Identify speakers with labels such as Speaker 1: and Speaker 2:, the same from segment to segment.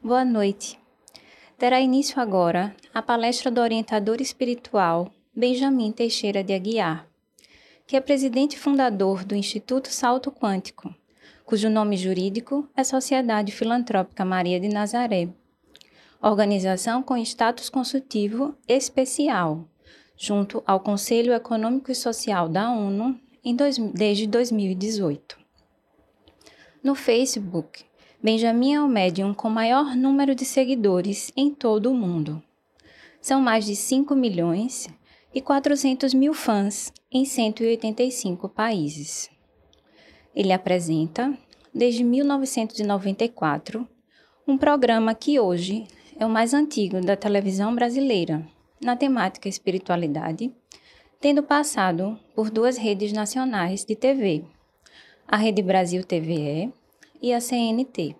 Speaker 1: Boa noite. Terá início agora a palestra do orientador espiritual Benjamin Teixeira de Aguiar, que é presidente fundador do Instituto Salto Quântico, cujo nome jurídico é Sociedade Filantrópica Maria de Nazaré, organização com status consultivo especial, junto ao Conselho Econômico e Social da ONU dois, desde 2018. No Facebook, Benjamin é o médium com maior número de seguidores em todo o mundo. São mais de 5 milhões e 400 mil fãs em 185 países. Ele apresenta, desde 1994, um programa que hoje é o mais antigo da televisão brasileira, na temática espiritualidade, tendo passado por duas redes nacionais de TV, a Rede Brasil TVE e a CNT.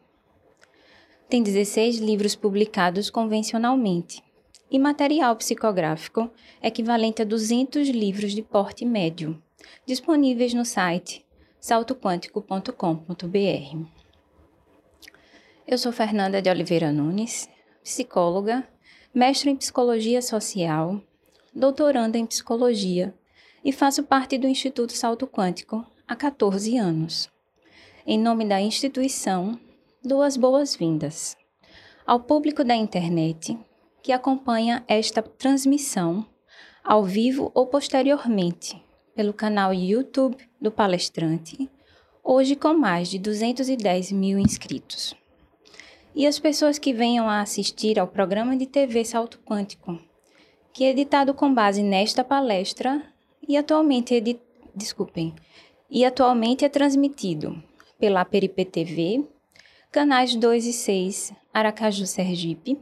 Speaker 1: Tem 16 livros publicados convencionalmente e material psicográfico equivalente a 200 livros de porte médio, disponíveis no site saltoquântico.com.br. Eu sou Fernanda de Oliveira Nunes, psicóloga, mestre em psicologia social, doutoranda em psicologia e faço parte do Instituto Salto Quântico há 14 anos. Em nome da instituição, dou as boas-vindas ao público da internet que acompanha esta transmissão ao vivo ou posteriormente pelo canal YouTube do palestrante, hoje com mais de 210 mil inscritos. E as pessoas que venham a assistir ao programa de TV Salto Quântico, que é editado com base nesta palestra e atualmente é desculpem, e atualmente é transmitido pela Peripe TV, canais 2 e 6 Aracaju Sergipe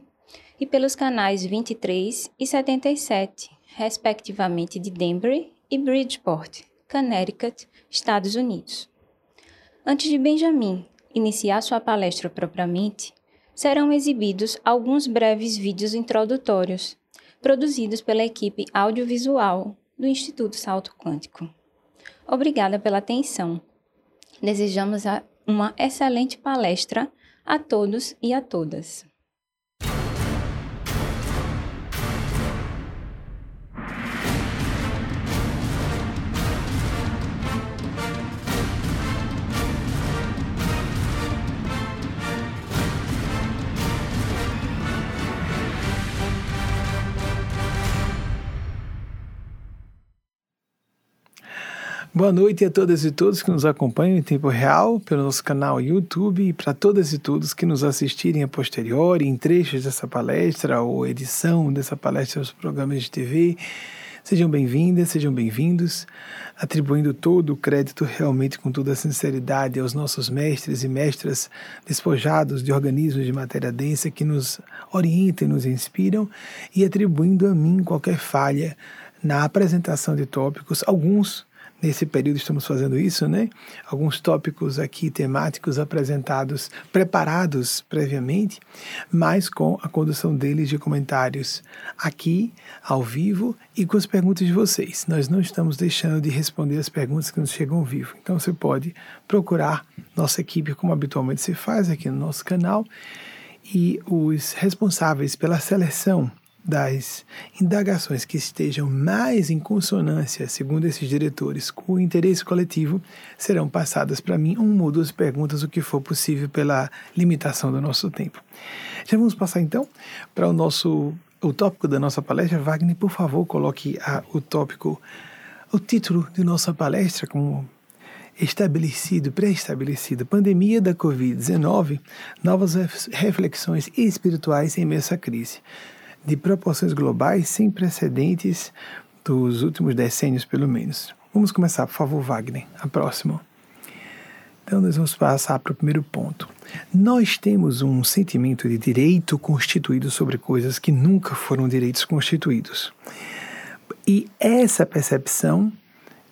Speaker 1: e pelos canais 23 e 77, respectivamente de Denver e Bridgeport, Connecticut, Estados Unidos. Antes de Benjamin iniciar sua palestra propriamente, serão exibidos alguns breves vídeos introdutórios, produzidos pela equipe audiovisual do Instituto Salto Quântico. Obrigada pela atenção. Desejamos uma excelente palestra a todos e a todas.
Speaker 2: Boa noite a todas e todos que nos acompanham em tempo real pelo nosso canal YouTube e para todas e todos que nos assistirem a posteriori em trechos dessa palestra ou edição dessa palestra aos programas de TV. Sejam bem-vindas, sejam bem-vindos, atribuindo todo o crédito realmente com toda a sinceridade aos nossos mestres e mestras despojados de organismos de matéria densa que nos orientam e nos inspiram e atribuindo a mim qualquer falha na apresentação de tópicos, alguns nesse período estamos fazendo isso, né? Alguns tópicos aqui temáticos apresentados, preparados previamente, mas com a condução deles de comentários aqui, ao vivo e com as perguntas de vocês. Nós não estamos deixando de responder as perguntas que nos chegam ao vivo. Então você pode procurar nossa equipe, como habitualmente se faz aqui no nosso canal, e os responsáveis pela seleção das indagações que estejam mais em consonância, segundo esses diretores, com o interesse coletivo, serão passadas para mim uma ou duas perguntas, o que for possível pela limitação do nosso tempo. Já vamos passar então para o nosso o tópico da nossa palestra. Wagner, por favor, coloque a, o tópico, o título de nossa palestra como estabelecido, pré-estabelecido, pandemia da Covid-19, novas reflexões espirituais em meio a essa crise de proporções globais sem precedentes dos últimos decênios, pelo menos. Vamos começar, por favor, Wagner. A próxima. Então, nós vamos passar para o primeiro ponto. Nós temos um sentimento de direito constituído sobre coisas que nunca foram direitos constituídos. E essa percepção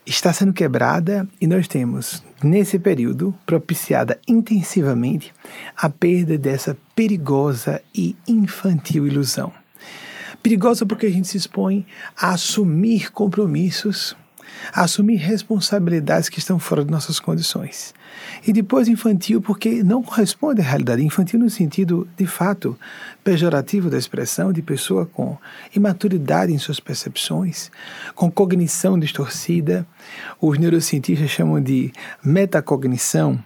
Speaker 2: está sendo quebrada e nós temos, nesse período, propiciada intensivamente a perda dessa perigosa e infantil ilusão. Perigosa porque a gente se expõe a assumir compromissos assumir responsabilidades que estão fora de nossas condições. E depois infantil, porque não corresponde à realidade. Infantil no sentido, de fato, pejorativo da expressão, de pessoa com imaturidade em suas percepções, com cognição distorcida. Os neurocientistas chamam de metacognição.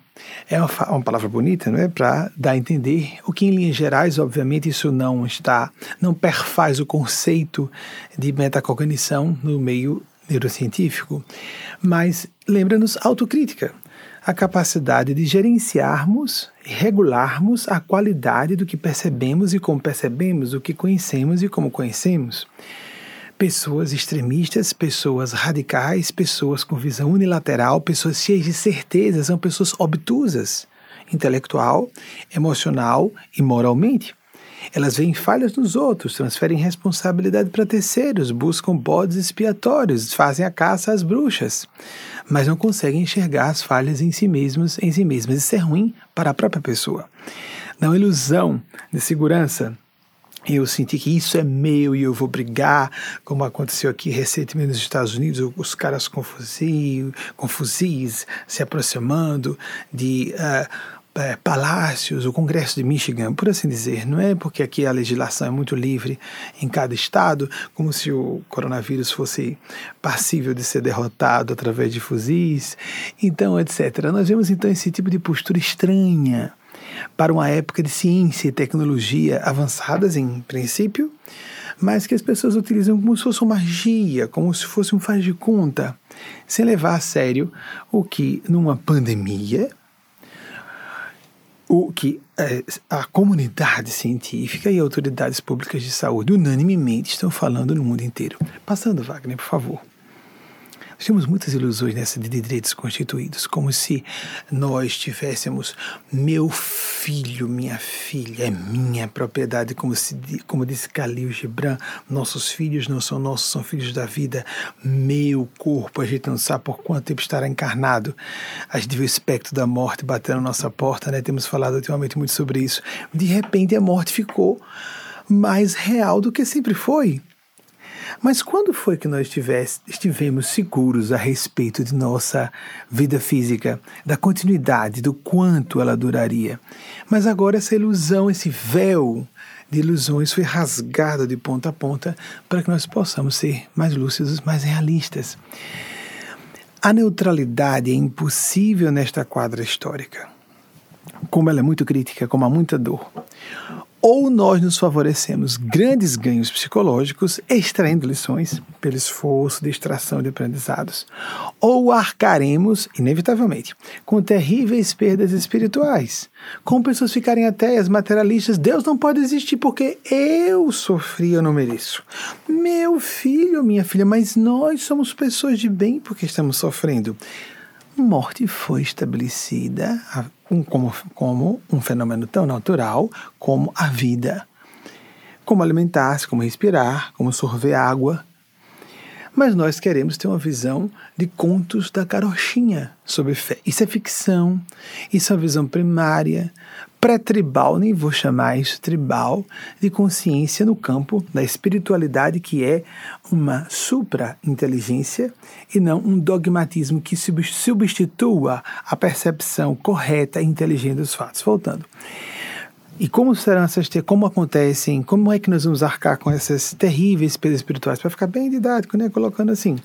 Speaker 2: É uma, uma palavra bonita, não é? Para dar a entender o que, em linhas gerais, obviamente, isso não está, não perfaz o conceito de metacognição no meio neurocientífico, mas lembra-nos autocrítica a capacidade de gerenciarmos e regularmos a qualidade do que percebemos e como percebemos, do que conhecemos e como conhecemos. Pessoas extremistas, pessoas radicais, pessoas com visão unilateral, pessoas cheias de certeza, são pessoas obtusas, intelectual, emocional e moralmente. Elas veem falhas nos outros, transferem responsabilidade para terceiros, buscam bodes expiatórios, fazem a caça às bruxas, mas não conseguem enxergar as falhas em si mesmos, em si mesmas. Isso é ruim para a própria pessoa. Na ilusão de segurança, eu senti que isso é meu e eu vou brigar, como aconteceu aqui recentemente nos Estados Unidos, os caras com fuzis, com fuzis se aproximando de uh, palácios, o Congresso de Michigan, por assim dizer, não é porque aqui a legislação é muito livre em cada estado, como se o coronavírus fosse passível de ser derrotado através de fuzis, então, etc. Nós vemos então esse tipo de postura estranha para uma época de ciência e tecnologia avançadas em princípio, mas que as pessoas utilizam como se fosse uma magia, como se fosse um faz de conta, sem levar a sério o que numa pandemia o que é, a comunidade científica e autoridades públicas de saúde unanimemente estão falando no mundo inteiro. Passando, Wagner, por favor. Nós temos muitas ilusões nessa de direitos constituídos, como se nós tivéssemos meu filho, minha filha, é minha propriedade, como, se, como disse Khalil Gibran, nossos filhos não são nossos, são filhos da vida, meu corpo, a gente não sabe por quanto tempo estará encarnado. A gente vê o espectro da morte batendo na nossa porta, né? temos falado ultimamente muito sobre isso. De repente a morte ficou mais real do que sempre foi. Mas quando foi que nós estivemos seguros a respeito de nossa vida física, da continuidade, do quanto ela duraria? Mas agora essa ilusão, esse véu de ilusões foi rasgado de ponta a ponta para que nós possamos ser mais lúcidos, mais realistas. A neutralidade é impossível nesta quadra histórica. Como ela é muito crítica, como há muita dor ou nós nos favorecemos grandes ganhos psicológicos, extraindo lições pelo esforço de extração de aprendizados, ou arcaremos, inevitavelmente, com terríveis perdas espirituais, com pessoas ficarem ateias, materialistas, Deus não pode existir porque eu sofri, eu não mereço. Meu filho, minha filha, mas nós somos pessoas de bem porque estamos sofrendo morte foi estabelecida como, como um fenômeno tão natural como a vida. Como alimentar-se, como respirar, como sorver água. Mas nós queremos ter uma visão de contos da carochinha sobre fé. Isso é ficção, isso é uma visão primária, pré-tribal, nem vou chamar isso tribal, de consciência no campo da espiritualidade, que é uma supra-inteligência e não um dogmatismo que substitua a percepção correta e inteligente dos fatos. Voltando. E como serão essas como acontecem, como é que nós vamos arcar com essas terríveis perdas espirituais? Para ficar bem didático, né? Colocando assim,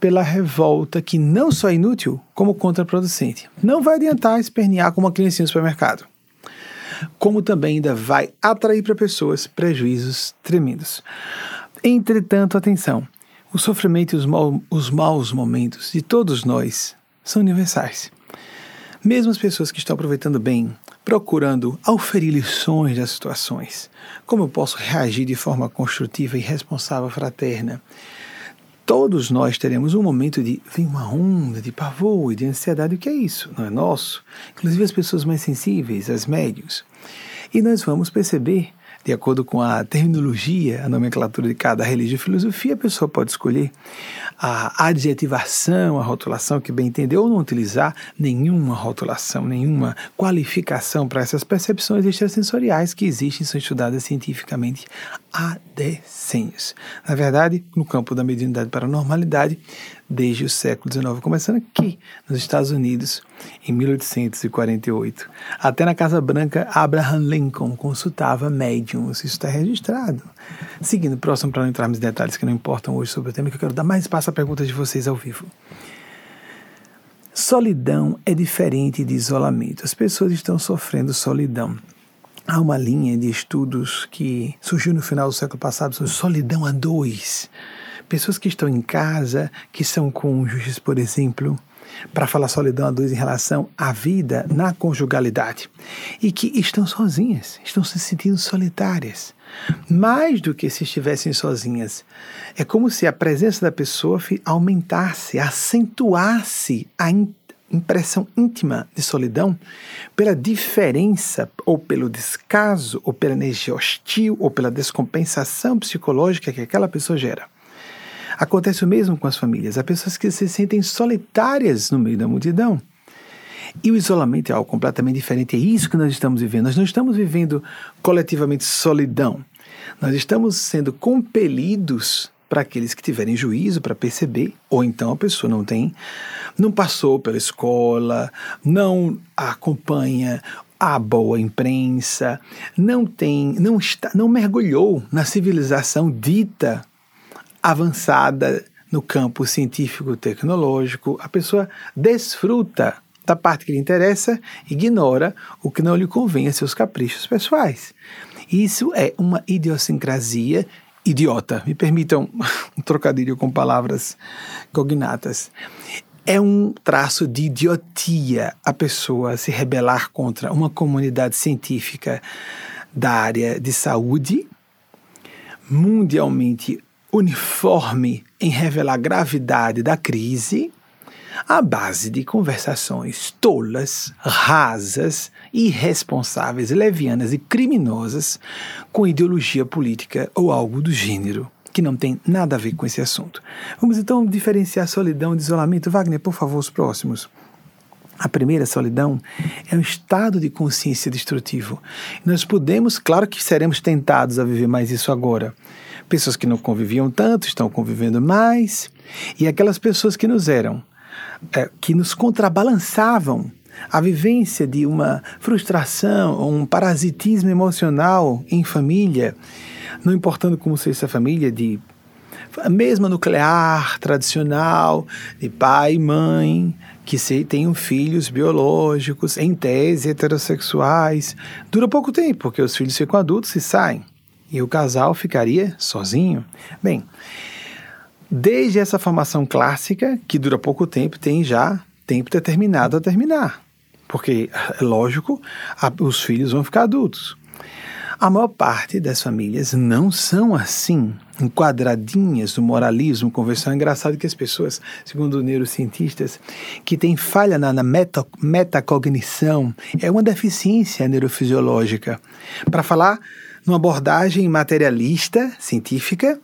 Speaker 2: pela revolta que não só é inútil, como contraproducente. Não vai adiantar espernear como uma criancinha no supermercado como também ainda vai atrair para pessoas prejuízos tremendos. Entretanto, atenção, o sofrimento e os, mal, os maus momentos de todos nós são universais. Mesmo as pessoas que estão aproveitando bem, procurando auferir lições das situações, como eu posso reagir de forma construtiva e responsável fraterna, todos nós teremos um momento de vem uma onda de pavor e de ansiedade. O que é isso? Não é nosso? Inclusive as pessoas mais sensíveis, as médios. E nós vamos perceber, de acordo com a terminologia, a nomenclatura de cada religião e filosofia, a pessoa pode escolher a adjetivação, a rotulação que bem entender, ou não utilizar nenhuma rotulação, nenhuma qualificação para essas percepções extrasensoriais que existem são estudadas cientificamente há decênios. Na verdade, no campo da mediunidade para a normalidade, desde o século XIX, começando aqui nos Estados Unidos, em 1848. Até na Casa Branca, Abraham Lincoln consultava médiums, isso está registrado. Seguindo, próximo, para não entrarmos em detalhes que não importam hoje sobre o tema, que eu quero dar mais espaço a perguntas de vocês ao vivo. Solidão é diferente de isolamento. As pessoas estão sofrendo solidão. Há uma linha de estudos que surgiu no final do século passado sobre solidão a dois. Pessoas que estão em casa, que são cônjuges, por exemplo, para falar solidão a dois em relação à vida na conjugalidade e que estão sozinhas, estão se sentindo solitárias. Mais do que se estivessem sozinhas. É como se a presença da pessoa aumentasse, acentuasse a impressão íntima de solidão pela diferença, ou pelo descaso, ou pela energia hostil, ou pela descompensação psicológica que aquela pessoa gera. Acontece o mesmo com as famílias. Há pessoas que se sentem solitárias no meio da multidão. E o isolamento é algo completamente diferente. É isso que nós estamos vivendo. Nós não estamos vivendo coletivamente solidão. Nós estamos sendo compelidos para aqueles que tiverem juízo para perceber, ou então a pessoa não tem, não passou pela escola, não acompanha a boa imprensa, não tem, não está, não mergulhou na civilização dita avançada no campo científico tecnológico, a pessoa desfruta da parte que lhe interessa, ignora o que não lhe convém a seus caprichos pessoais. Isso é uma idiosincrasia idiota. Me permitam um trocadilho com palavras cognatas. É um traço de idiotia a pessoa se rebelar contra uma comunidade científica da área de saúde, mundialmente uniforme em revelar a gravidade da crise, à base de conversações tolas, rasas, irresponsáveis, levianas e criminosas com ideologia política ou algo do gênero que não tem nada a ver com esse assunto. Vamos então diferenciar solidão de isolamento. Wagner, por favor, os próximos. A primeira solidão é um estado de consciência destrutivo. Nós podemos, claro que seremos tentados a viver mais isso agora. Pessoas que não conviviam tanto estão convivendo mais, e aquelas pessoas que nos eram é, que nos contrabalançavam a vivência de uma frustração, um parasitismo emocional em família, não importando como seja essa família, de mesma nuclear, tradicional, de pai e mãe, que se tenham filhos biológicos, em tese heterossexuais, dura pouco tempo, porque os filhos ficam adultos e saem. E o casal ficaria sozinho. Bem, Desde essa formação clássica, que dura pouco tempo, tem já tempo determinado a terminar. Porque, é lógico, a, os filhos vão ficar adultos. A maior parte das famílias não são assim, enquadradinhas do moralismo convencional. É engraçado que as pessoas, segundo neurocientistas, que têm falha na, na meta, metacognição, é uma deficiência neurofisiológica. Para falar numa abordagem materialista, científica,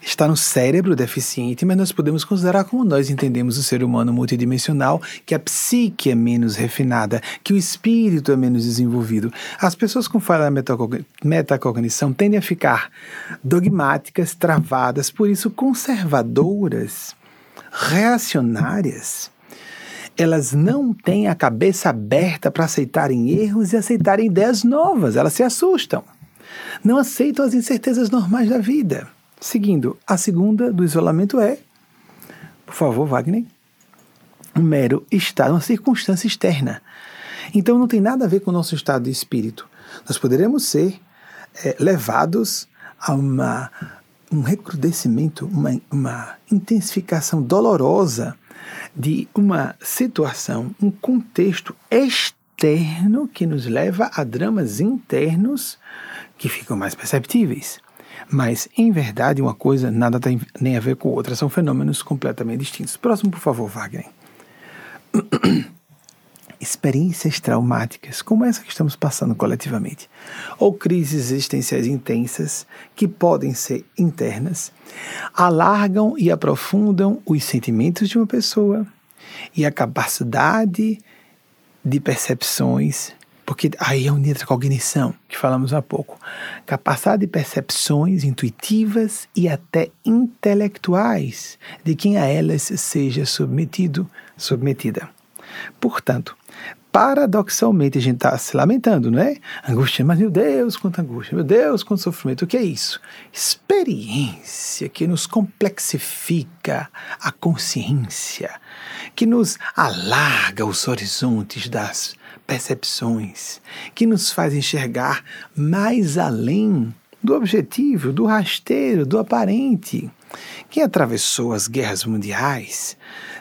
Speaker 2: está no cérebro deficiente, mas nós podemos considerar como nós entendemos o ser humano multidimensional, que a psique é menos refinada, que o espírito é menos desenvolvido. As pessoas com falha da metacognição tendem a ficar dogmáticas, travadas, por isso conservadoras, reacionárias. Elas não têm a cabeça aberta para aceitarem erros e aceitarem ideias novas, elas se assustam. Não aceitam as incertezas normais da vida. Seguindo, a segunda do isolamento é, por favor, Wagner, um mero estado, uma circunstância externa. Então não tem nada a ver com o nosso estado de espírito. Nós poderemos ser é, levados a uma, um recrudescimento, uma, uma intensificação dolorosa de uma situação, um contexto externo que nos leva a dramas internos que ficam mais perceptíveis. Mas, em verdade, uma coisa nada tem nem a ver com outra, são fenômenos completamente distintos. Próximo, por favor, Wagner. Experiências traumáticas, como essa que estamos passando coletivamente, ou crises existenciais intensas, que podem ser internas, alargam e aprofundam os sentimentos de uma pessoa e a capacidade de percepções Porque aí é entra a cognição, que falamos há pouco. Capacidade de percepções intuitivas e até intelectuais de quem a elas seja submetido, submetida. Portanto, paradoxalmente a gente está se lamentando, não é? Angústia, mas meu Deus, quanta angústia, meu Deus, quanto sofrimento. O que é isso? Experiência que nos complexifica a consciência, que nos alarga os horizontes das percepções, que nos faz enxergar mais além do objetivo, do rasteiro, do aparente. Quem atravessou as guerras mundiais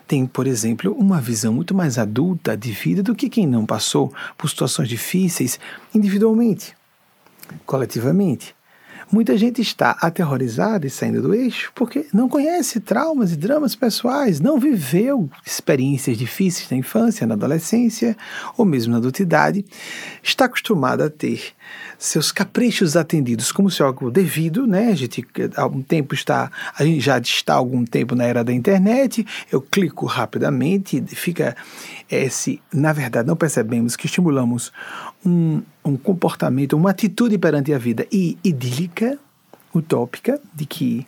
Speaker 2: tem, por exemplo, uma visão muito mais adulta de vida do que quem não passou por situações difíceis individualmente, coletivamente. Muita gente está aterrorizada e saindo do eixo porque não conhece traumas e dramas pessoais, não viveu experiências difíceis na infância, na adolescência ou mesmo na adultidade, está acostumada a ter seus caprichos atendidos como se algo devido, né? A gente há algum tempo está, a gente já está há algum tempo na era da internet, eu clico rapidamente, fica esse, na verdade, não percebemos que estimulamos um, um comportamento, uma atitude perante a vida e idílica, utópica, de que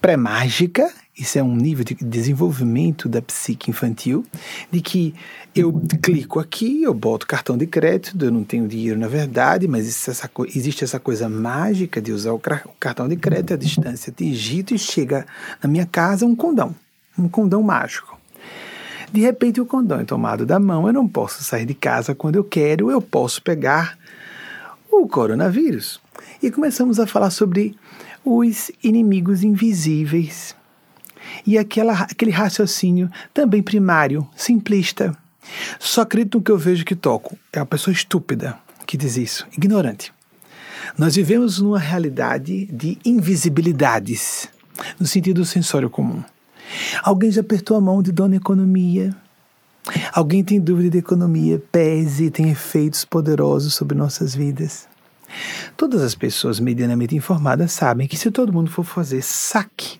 Speaker 2: pré-mágica, isso é um nível de desenvolvimento da psique infantil, de que eu clico aqui, eu boto cartão de crédito, eu não tenho dinheiro na verdade, mas essa, existe essa coisa mágica de usar o cartão de crédito a distância digito e chega na minha casa um condão, um condão mágico. De repente o condão é tomado da mão, eu não posso sair de casa quando eu quero, eu posso pegar o coronavírus. E começamos a falar sobre os inimigos invisíveis. E aquela, aquele raciocínio também primário, simplista. Só acredito no que eu vejo que toco. É uma pessoa estúpida que diz isso, ignorante. Nós vivemos numa realidade de invisibilidades, no sentido sensório comum. Alguém já apertou a mão de dona economia? Alguém tem dúvida de economia, pese e tem efeitos poderosos sobre nossas vidas? Todas as pessoas medianamente informadas sabem que se todo mundo for fazer saque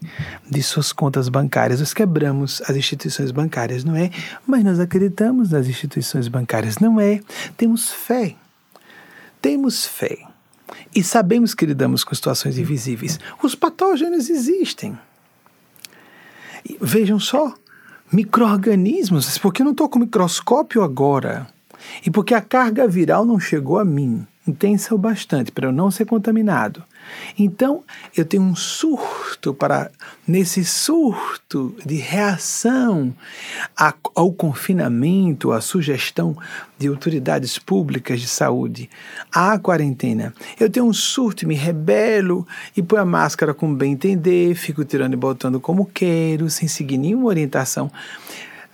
Speaker 2: de suas contas bancárias, nós quebramos as instituições bancárias, não é? Mas nós acreditamos nas instituições bancárias, não é? Temos fé. Temos fé. E sabemos que lidamos com situações invisíveis. Os patógenos existem. Vejam só, micro-organismos, porque eu não estou com microscópio agora, e porque a carga viral não chegou a mim intensa o bastante para eu não ser contaminado. Então, eu tenho um surto para, nesse surto de reação ao confinamento, à sugestão de autoridades públicas de saúde, à quarentena. Eu tenho um surto, me rebelo e ponho a máscara com bem entender, fico tirando e botando como quero, sem seguir nenhuma orientação.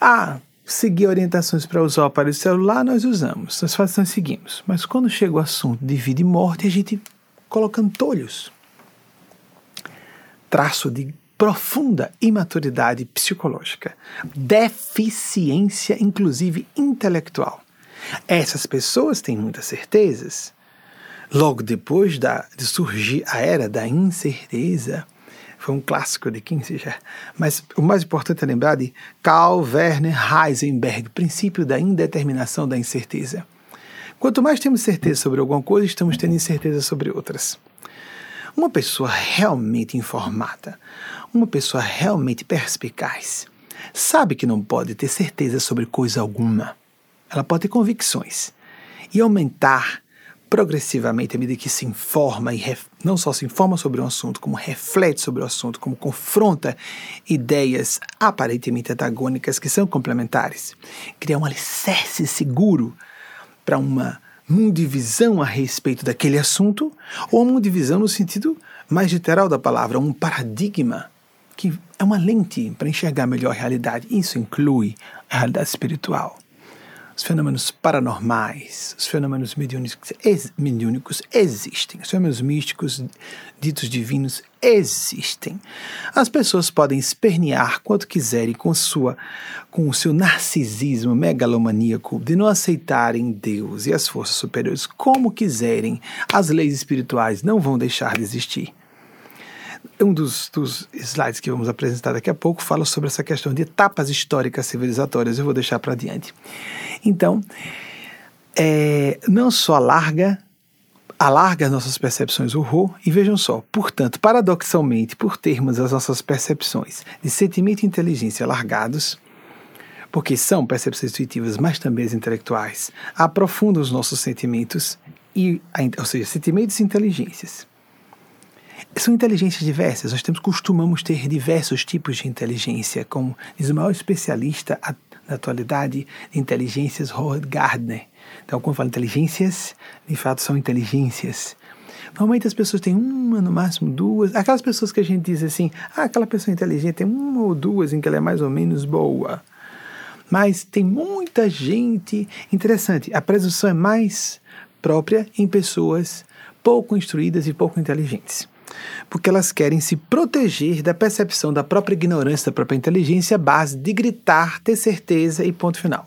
Speaker 2: Ah, seguir orientações para usar o aparelho celular, nós usamos, nós, fazemos, seguimos. Mas quando chega o assunto de vida e morte, a gente coloca antolhos. Traço de profunda imaturidade psicológica, deficiência, inclusive intelectual. Essas pessoas têm muitas certezas. Logo depois da, de surgir a era da incerteza, foi um clássico de Kissinger. Mas o mais importante é lembrar de Karl Werner Heisenberg, princípio da indeterminação da incerteza. Quanto mais temos certeza sobre alguma coisa, estamos tendo incerteza sobre outras. Uma pessoa realmente informada, uma pessoa realmente perspicaz, sabe que não pode ter certeza sobre coisa alguma. Ela pode ter convicções e aumentar progressivamente, à medida que se informa e não só se informa sobre um assunto, como reflete sobre o assunto, como confronta ideias aparentemente antagônicas que são complementares, criar um alicerce seguro para uma mundivisão a respeito daquele assunto, ou uma mundivisão no sentido mais literal da palavra, um paradigma que é uma lente para enxergar melhor a realidade. Isso inclui a realidade espiritual os fenômenos paranormais, os fenômenos mediúnicos, ex, mediúnicos existem, os fenômenos místicos, ditos divinos, existem. As pessoas podem espernear quanto quiserem com, sua, com o seu narcisismo megalomaníaco de não aceitarem Deus e as forças superiores como quiserem, as leis espirituais não vão deixar de existir um dos, dos, slides que vamos apresentar daqui a pouco fala sobre essa questão de etapas históricas civilizatórias. Eu vou deixar para adiante. Então, é, não só alarga, alarga as nossas percepções o horror, e vejam só, portanto, paradoxalmente, por termos as nossas percepções de sentimento e inteligência alargados, porque são percepções intuitivas, mas também as intelectuais, aprofundam os nossos sentimentos, e, ou seja, sentimentos e inteligências. São inteligências diversas, nós temos, costumamos ter diversos tipos de inteligência, como diz o maior especialista da atualidade de inteligências, Howard Gardner. Então, quando fala inteligências, de fato são inteligências. Normalmente as pessoas têm uma, no máximo duas. Aquelas pessoas que a gente diz assim, ah, aquela pessoa inteligente tem uma ou duas em que ela é mais ou menos boa. Mas tem muita gente. Interessante, a presunção é mais própria em pessoas pouco instruídas e pouco inteligentes. Porque elas querem se proteger da percepção da própria ignorância, da própria inteligência, à base de gritar, ter certeza e ponto final.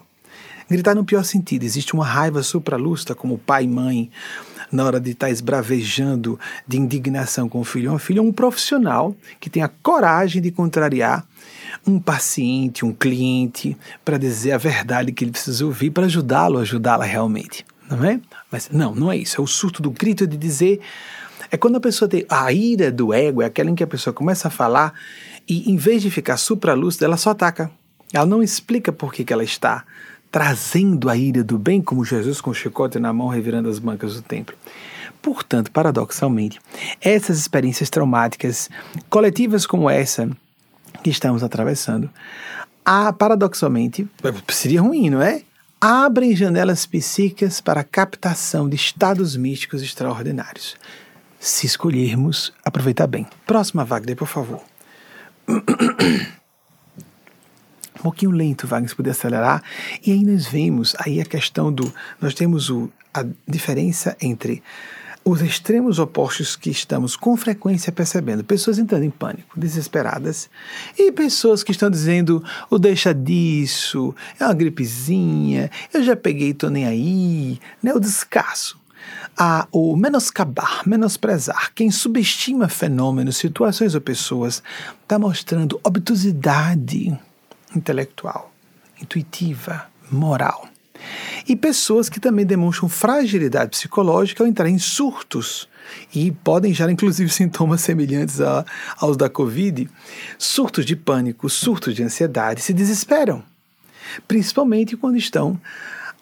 Speaker 2: Gritar no pior sentido, existe uma raiva supralúcida, como pai e mãe, na hora de estar tá esbravejando de indignação com o filho. Uma filha é um profissional que tem a coragem de contrariar um paciente, um cliente, para dizer a verdade que ele precisa ouvir, para ajudá-lo ajudá-la realmente. Não é? Mas não, não é isso. É o surto do grito de dizer. É quando a pessoa tem. A ira do ego é aquela em que a pessoa começa a falar e, em vez de ficar supralúcida, ela só ataca. Ela não explica por que, que ela está trazendo a ira do bem, como Jesus com o chicote na mão revirando as bancas do templo. Portanto, paradoxalmente, essas experiências traumáticas coletivas como essa que estamos atravessando, a, paradoxalmente, seria ruim, não é? Abrem janelas psíquicas para a captação de estados místicos extraordinários. Se escolhermos aproveitar bem. Próxima, Wagner, por favor. um pouquinho lento, Wagner, se puder acelerar. E aí nós vemos aí a questão do... Nós temos o, a diferença entre os extremos opostos que estamos com frequência percebendo. Pessoas entrando em pânico, desesperadas, e pessoas que estão dizendo: o deixa disso, é uma gripezinha, eu já peguei, tô nem aí, né? o descaso. A, o menoscabar, menosprezar, quem subestima fenômenos, situações ou pessoas, está mostrando obtusidade intelectual, intuitiva, moral. E pessoas que também demonstram fragilidade psicológica ao entrar em surtos e podem gerar inclusive sintomas semelhantes a, aos da Covid, surtos de pânico, surtos de ansiedade, se desesperam, principalmente quando estão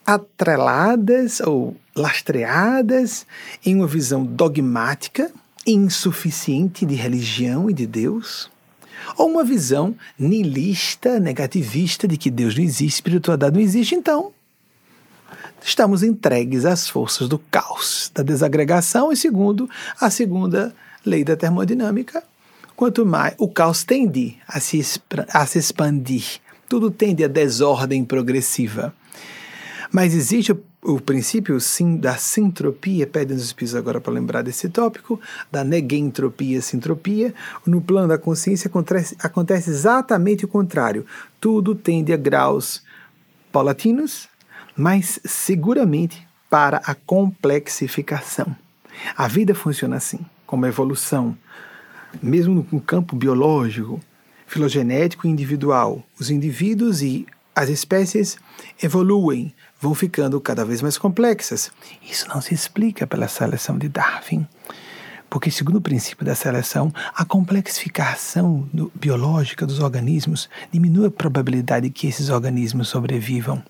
Speaker 2: atreladas ou lastreadas em uma visão dogmática, insuficiente de religião e de Deus ou uma visão nihilista, negativista de que Deus não existe, espiritualidade não existe, então estamos entregues às forças do caos, da desagregação e segundo a segunda lei da termodinâmica, quanto mais o caos tende a se, a se expandir, tudo tende a desordem progressiva. Mas existe o o princípio sim da sintropia, pedem os espíritos agora para lembrar desse tópico, da negentropia, sintropia, no plano da consciência acontece, acontece exatamente o contrário. Tudo tende a graus paulatinos, mas seguramente para a complexificação. A vida funciona assim, como evolução. Mesmo no campo biológico, filogenético e individual, os indivíduos e as espécies evoluem vão ficando cada vez mais complexas. Isso não se explica pela seleção de Darwin. Porque, segundo o princípio da seleção, a complexificação do, biológica dos organismos diminui a probabilidade de que esses organismos sobrevivam.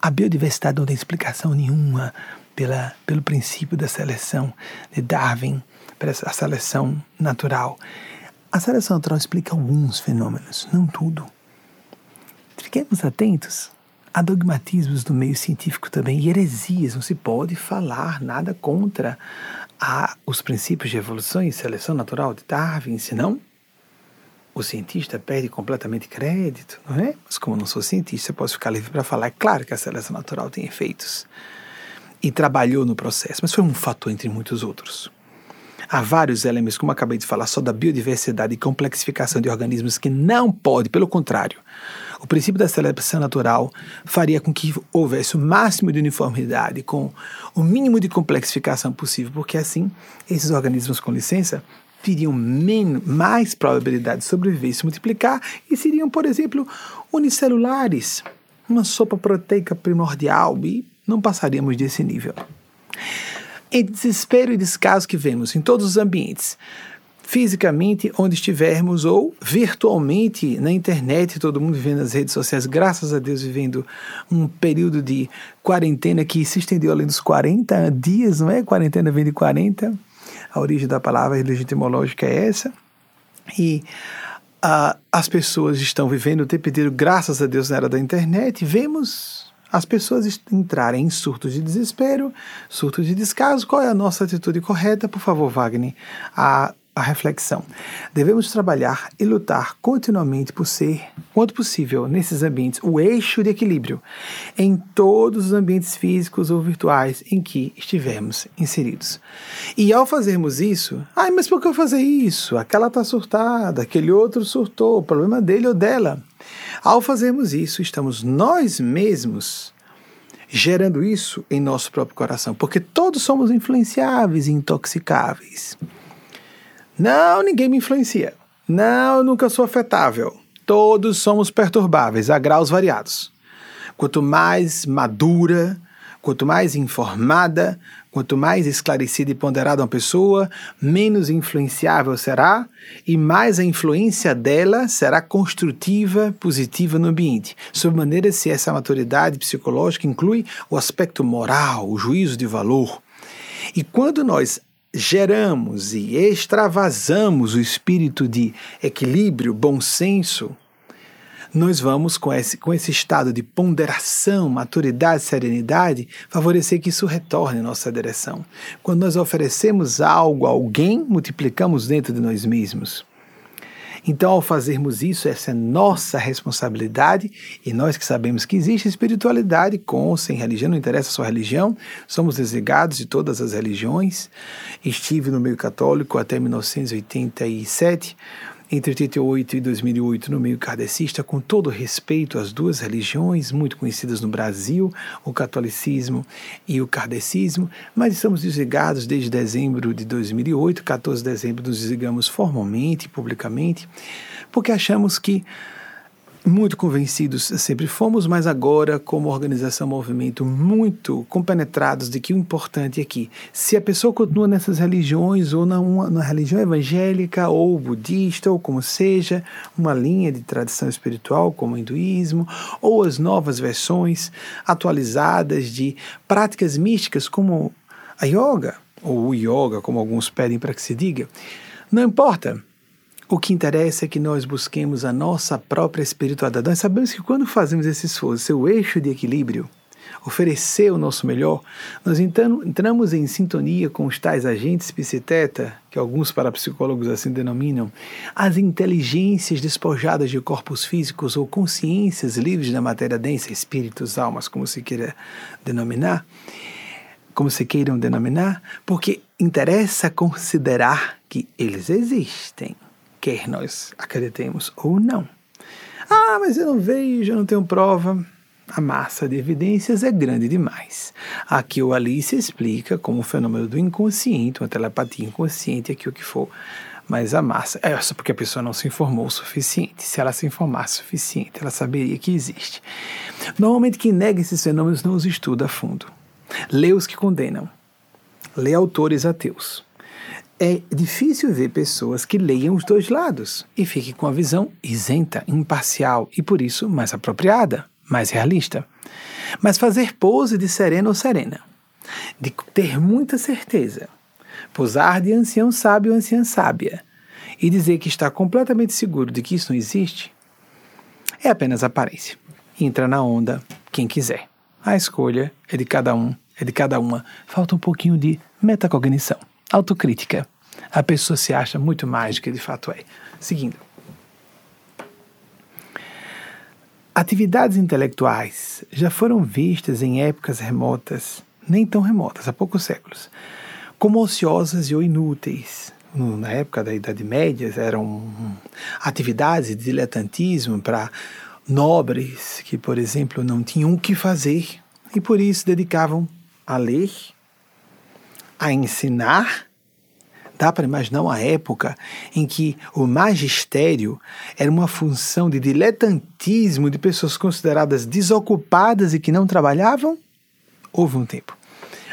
Speaker 2: A biodiversidade não tem explicação nenhuma pela, pelo princípio da seleção de Darwin, pela seleção natural. A seleção natural explica alguns fenômenos, não tudo. Fiquemos atentos Há dogmatismos no meio científico também heresias. Não se pode falar nada contra a, os princípios de evolução e seleção natural de Darwin, senão o cientista perde completamente crédito, não é? Mas como eu não sou cientista, eu posso ficar livre para falar. É claro que a seleção natural tem efeitos e trabalhou no processo, mas foi um fator entre muitos outros. Há vários elementos, como acabei de falar, só da biodiversidade e complexificação de organismos que não pode, pelo contrário, o princípio da seleção natural faria com que houvesse o máximo de uniformidade, com o mínimo de complexificação possível, porque assim esses organismos, com licença, teriam menos, mais probabilidade de sobreviver e se multiplicar e seriam, por exemplo, unicelulares, uma sopa proteica primordial e não passaríamos desse nível. Em desespero e descaso que vemos em todos os ambientes, fisicamente onde estivermos ou virtualmente na internet, todo mundo vivendo nas redes sociais, graças a Deus vivendo um período de quarentena que se estendeu além dos 40 dias, não é? Quarentena vem de 40. A origem da palavra legitimológica é essa. E uh, as pessoas estão vivendo o tempo inteiro, graças a Deus, na era da internet. Vemos as pessoas entrarem em surtos de desespero, surtos de descaso. Qual é a nossa atitude correta? Por favor, Wagner, a a reflexão. Devemos trabalhar e lutar continuamente por ser, quanto possível, nesses ambientes, o eixo de equilíbrio em todos os ambientes físicos ou virtuais em que estivermos inseridos. E ao fazermos isso, ai, mas por que eu fazer isso? Aquela está surtada, aquele outro surtou, o problema dele ou dela. Ao fazermos isso, estamos nós mesmos gerando isso em nosso próprio coração, porque todos somos influenciáveis e intoxicáveis. Não, ninguém me influencia. Não, eu nunca sou afetável. Todos somos perturbáveis a graus variados. Quanto mais madura, quanto mais informada, quanto mais esclarecida e ponderada uma pessoa, menos influenciável será e mais a influência dela será construtiva, positiva no ambiente. Sob maneira se essa maturidade psicológica inclui o aspecto moral, o juízo de valor. E quando nós geramos e extravasamos o espírito de equilíbrio, bom senso, nós vamos, com esse, com esse estado de ponderação, maturidade, serenidade, favorecer que isso retorne à nossa direção. Quando nós oferecemos algo a alguém, multiplicamos dentro de nós mesmos. Então, ao fazermos isso, essa é nossa responsabilidade, e nós que sabemos que existe espiritualidade com ou sem religião, não interessa a sua religião, somos desligados de todas as religiões. Estive no meio católico até 1987 entre 88 e 2008 no meio kardecista, com todo respeito às duas religiões muito conhecidas no Brasil, o catolicismo e o kardecismo, mas estamos desligados desde dezembro de 2008, 14 de dezembro nos desligamos formalmente, publicamente, porque achamos que muito convencidos sempre fomos, mas agora, como organização movimento, muito compenetrados de que o importante é que, se a pessoa continua nessas religiões, ou na, uma, na religião evangélica, ou budista, ou como seja, uma linha de tradição espiritual, como o hinduísmo, ou as novas versões atualizadas de práticas místicas, como a yoga, ou o yoga, como alguns pedem para que se diga, não importa o que interessa é que nós busquemos a nossa própria espiritualidade. Nós sabemos que quando fazemos esse esforço, seu eixo de equilíbrio, oferecer o nosso melhor, nós entramos em sintonia com os tais agentes psiteta, que alguns parapsicólogos assim denominam, as inteligências despojadas de corpos físicos ou consciências livres da matéria densa, espíritos, almas, como se queira denominar, como se queiram denominar, porque interessa considerar que eles existem quer nós acreditemos ou não. Ah, mas eu não vejo, eu não tenho prova. A massa de evidências é grande demais. Aqui o Alice explica como o fenômeno do inconsciente, uma telepatia inconsciente, aqui o que for. Mas a massa, é só porque a pessoa não se informou o suficiente. Se ela se informasse o suficiente, ela saberia que existe. Normalmente quem nega esses fenômenos não os estuda a fundo. Lê os que condenam. Lê autores ateus é difícil ver pessoas que leiam os dois lados e fiquem com a visão isenta, imparcial e por isso mais apropriada, mais realista. Mas fazer pose de sereno ou serena, de ter muita certeza, posar de ancião sábio ou anciã sábia e dizer que está completamente seguro de que isso não existe, é apenas aparência. Entra na onda quem quiser. A escolha é de cada um, é de cada uma. Falta um pouquinho de metacognição, autocrítica a pessoa se acha muito mais do que de fato é. Seguindo. Atividades intelectuais já foram vistas em épocas remotas, nem tão remotas, há poucos séculos, como ociosas e ou inúteis. Na época da Idade Média, eram atividades de diletantismo para nobres que, por exemplo, não tinham o que fazer e por isso dedicavam a ler, a ensinar Dá para imaginar uma época em que o magistério era uma função de diletantismo de pessoas consideradas desocupadas e que não trabalhavam? Houve um tempo.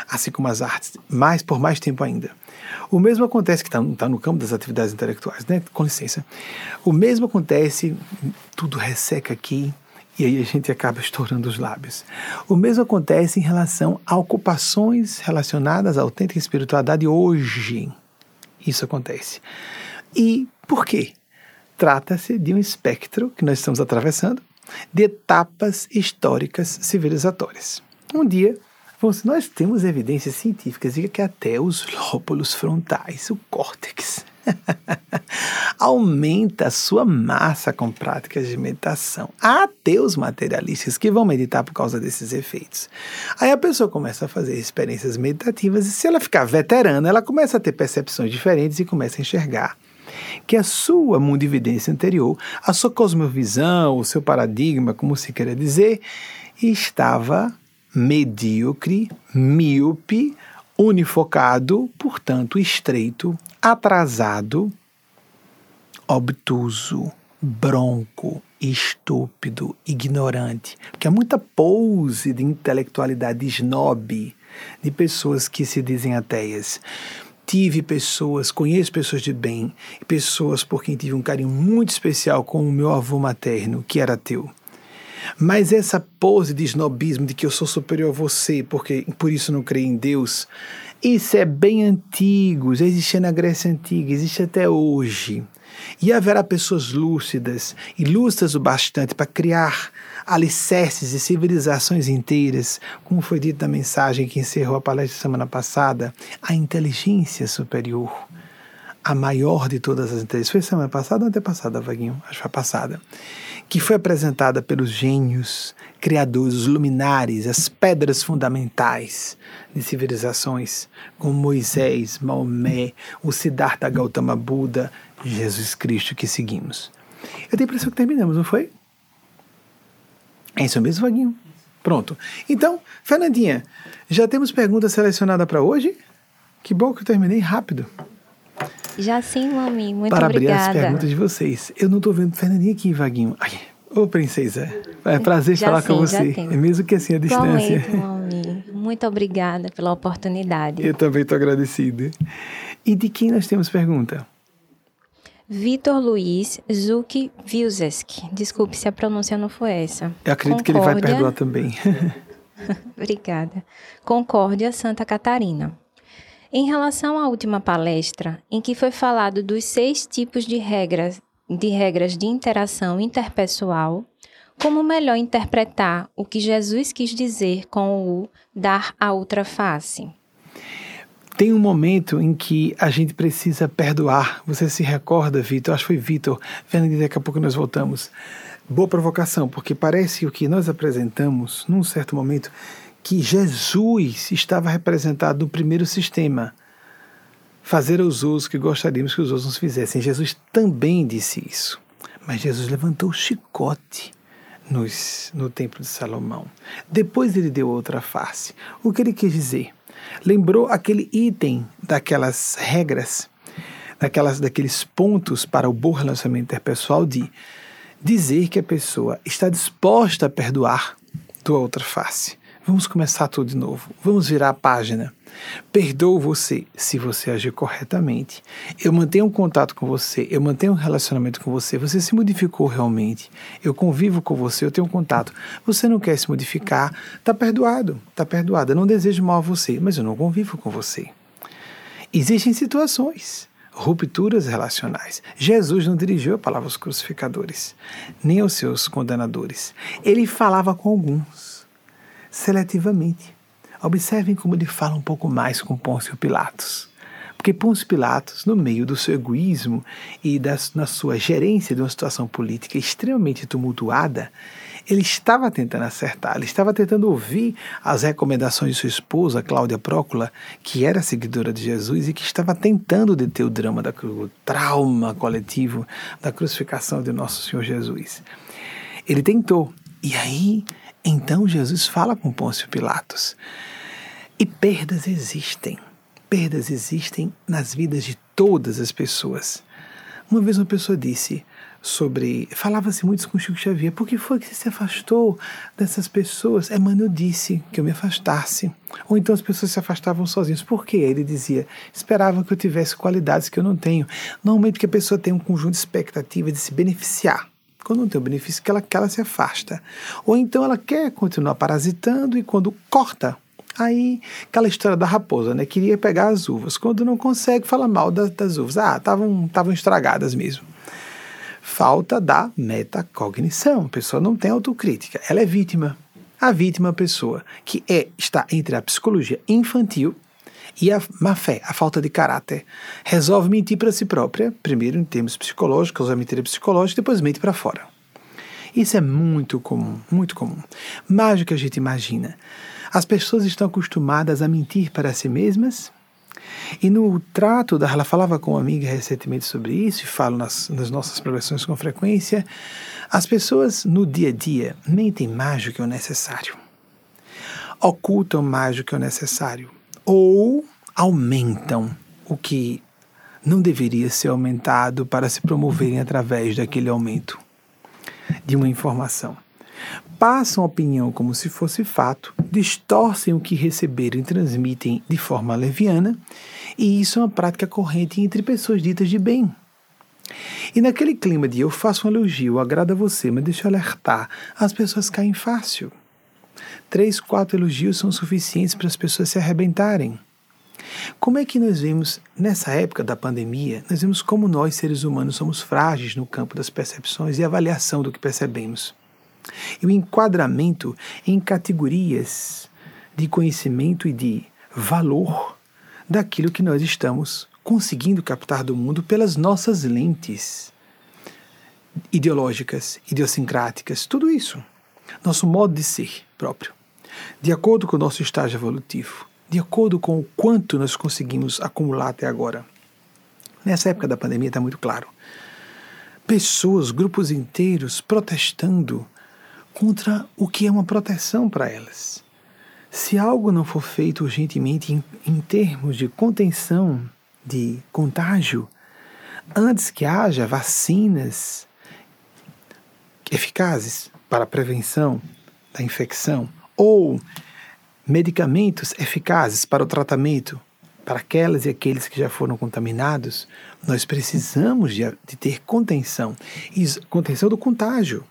Speaker 2: Assim como as artes, mais por mais tempo ainda. O mesmo acontece, que está tá no campo das atividades intelectuais, né? Com licença. O mesmo acontece, tudo resseca aqui, e aí a gente acaba estourando os lábios. O mesmo acontece em relação a ocupações relacionadas à autêntica espiritualidade hoje. Isso acontece. E por quê? Trata-se de um espectro que nós estamos atravessando de etapas históricas civilizatórias. Um dia, nós temos evidências científicas de que até os lóbulos frontais, o córtex, aumenta a sua massa com práticas de meditação. Há ateus materialistas que vão meditar por causa desses efeitos. Aí a pessoa começa a fazer experiências meditativas e se ela ficar veterana, ela começa a ter percepções diferentes e começa a enxergar que a sua mundividência anterior, a sua cosmovisão, o seu paradigma, como se queira dizer, estava medíocre, míope, unifocado, portanto estreito, atrasado, obtuso, bronco, estúpido, ignorante. Porque há muita pose de intelectualidade snob de pessoas que se dizem ateias tive pessoas, conheço pessoas de bem, pessoas por quem tive um carinho muito especial, como o meu avô materno, que era ateu. Mas essa pose de snobismo, de que eu sou superior a você, porque por isso não creio em Deus, isso é bem antigo, já existia na Grécia Antiga, existe até hoje. E haverá pessoas lúcidas e o bastante para criar alicerces e civilizações inteiras, como foi dito na mensagem que encerrou a palestra semana passada, a inteligência superior, a maior de todas as inteligências. Foi semana passada ou antepassada, Vaguinho? Acho que foi passada. Que foi apresentada pelos gênios, criadores, os luminares, as pedras fundamentais de civilizações, como Moisés, Maomé, o Siddhartha Gautama Buda, Jesus Cristo que seguimos. Eu tenho a impressão que terminamos, não foi? É isso mesmo, Vaguinho? Pronto. Então, Fernandinha, já temos pergunta selecionada para hoje? Que bom que eu terminei rápido.
Speaker 1: Já sim, mami. Muito
Speaker 2: para
Speaker 1: obrigada.
Speaker 2: Para abrir as perguntas de vocês. Eu não estou vendo Fernandinha aqui, Vaguinho. Ai, ô, princesa. É prazer já falar sim, com você. É mesmo que assim a distância.
Speaker 1: Prometo, mami. Muito obrigada pela oportunidade.
Speaker 2: Eu também estou agradecido. E de quem nós temos pergunta?
Speaker 1: Vitor Luiz Zuki Vilzesk. Desculpe se a pronúncia não foi essa.
Speaker 2: Eu acredito Concórdia... que ele vai perdoar também.
Speaker 1: Obrigada. Concórdia, Santa Catarina. Em relação à última palestra, em que foi falado dos seis tipos de regras de, regras de interação interpessoal, como melhor interpretar o que Jesus quis dizer com o dar a outra face?
Speaker 2: Tem um momento em que a gente precisa perdoar. Você se recorda, Vitor? Acho que foi Vitor. Vendo daqui a pouco nós voltamos. Boa provocação, porque parece o que nós apresentamos, num certo momento, que Jesus estava representado no primeiro sistema. Fazer os usos que gostaríamos que os outros nos fizessem. Jesus também disse isso. Mas Jesus levantou o chicote nos, no templo de Salomão. Depois ele deu outra face. O que ele quis dizer? lembrou aquele item daquelas regras, daquelas, daqueles pontos para o bom relacionamento interpessoal de dizer que a pessoa está disposta a perdoar tua outra face. Vamos começar tudo de novo. Vamos virar a página. Perdoo você se você agir corretamente. Eu mantenho um contato com você, eu mantenho um relacionamento com você. Você se modificou realmente. Eu convivo com você, eu tenho um contato. Você não quer se modificar, está perdoado, está perdoado. Eu não desejo mal a você, mas eu não convivo com você. Existem situações, rupturas relacionais. Jesus não dirigiu a palavra aos crucificadores, nem aos seus condenadores. Ele falava com alguns, seletivamente. Observem como ele fala um pouco mais com Pôncio Pilatos. Porque Pôncio Pilatos, no meio do seu egoísmo e das, na sua gerência de uma situação política extremamente tumultuada, ele estava tentando acertar, ele estava tentando ouvir as recomendações de sua esposa, Cláudia Prócula, que era seguidora de Jesus e que estava tentando deter o drama, da, o trauma coletivo da crucificação de nosso Senhor Jesus. Ele tentou. E aí, então Jesus fala com Pôncio Pilatos. E perdas existem. Perdas existem nas vidas de todas as pessoas. Uma vez uma pessoa disse sobre. Falava-se muito com Chico Xavier. Por que foi que você se afastou dessas pessoas? Emmanuel disse que eu me afastasse. Ou então as pessoas se afastavam sozinhas. Por quê? Ele dizia: esperavam que eu tivesse qualidades que eu não tenho. Normalmente, porque a pessoa tem um conjunto de expectativa de se beneficiar. Quando não tem o benefício, que ela, que ela se afasta. Ou então ela quer continuar parasitando e quando corta Aí, aquela história da raposa, né? Queria pegar as uvas. Quando não consegue, fala mal das, das uvas. Ah, estavam estragadas mesmo. Falta da metacognição. A pessoa não tem autocrítica. Ela é vítima. A vítima é a pessoa que é, está entre a psicologia infantil e a má fé, a falta de caráter. Resolve mentir para si própria, primeiro em termos psicológicos, a mentira psicológica, depois mente para fora. Isso é muito comum, muito comum. Mais do que a gente imagina. As pessoas estão acostumadas a mentir para si mesmas. E no trato, da, ela falava com uma amiga recentemente sobre isso, e falo nas, nas nossas progressões com frequência. As pessoas no dia a dia mentem mais do que o necessário, ocultam mais do que o necessário, ou aumentam o que não deveria ser aumentado para se promoverem através daquele aumento de uma informação passam a opinião como se fosse fato, distorcem o que receberam e transmitem de forma leviana, e isso é uma prática corrente entre pessoas ditas de bem. E naquele clima de eu faço um elogio, agrada você, mas deixa eu alertar, as pessoas caem fácil. Três, quatro elogios são suficientes para as pessoas se arrebentarem. Como é que nós vemos, nessa época da pandemia, nós vemos como nós, seres humanos, somos frágeis no campo das percepções e avaliação do que percebemos. E o enquadramento em categorias de conhecimento e de valor daquilo que nós estamos conseguindo captar do mundo pelas nossas lentes ideológicas, idiosincráticas, tudo isso. Nosso modo de ser próprio. De acordo com o nosso estágio evolutivo, de acordo com o quanto nós conseguimos acumular até agora. Nessa época da pandemia está muito claro. Pessoas, grupos inteiros protestando contra o que é uma proteção para elas. Se algo não for feito urgentemente em, em termos de contenção de contágio, antes que haja vacinas eficazes para a prevenção da infecção ou medicamentos eficazes para o tratamento para aquelas e aqueles que já foram contaminados, nós precisamos de, de ter contenção, contenção do contágio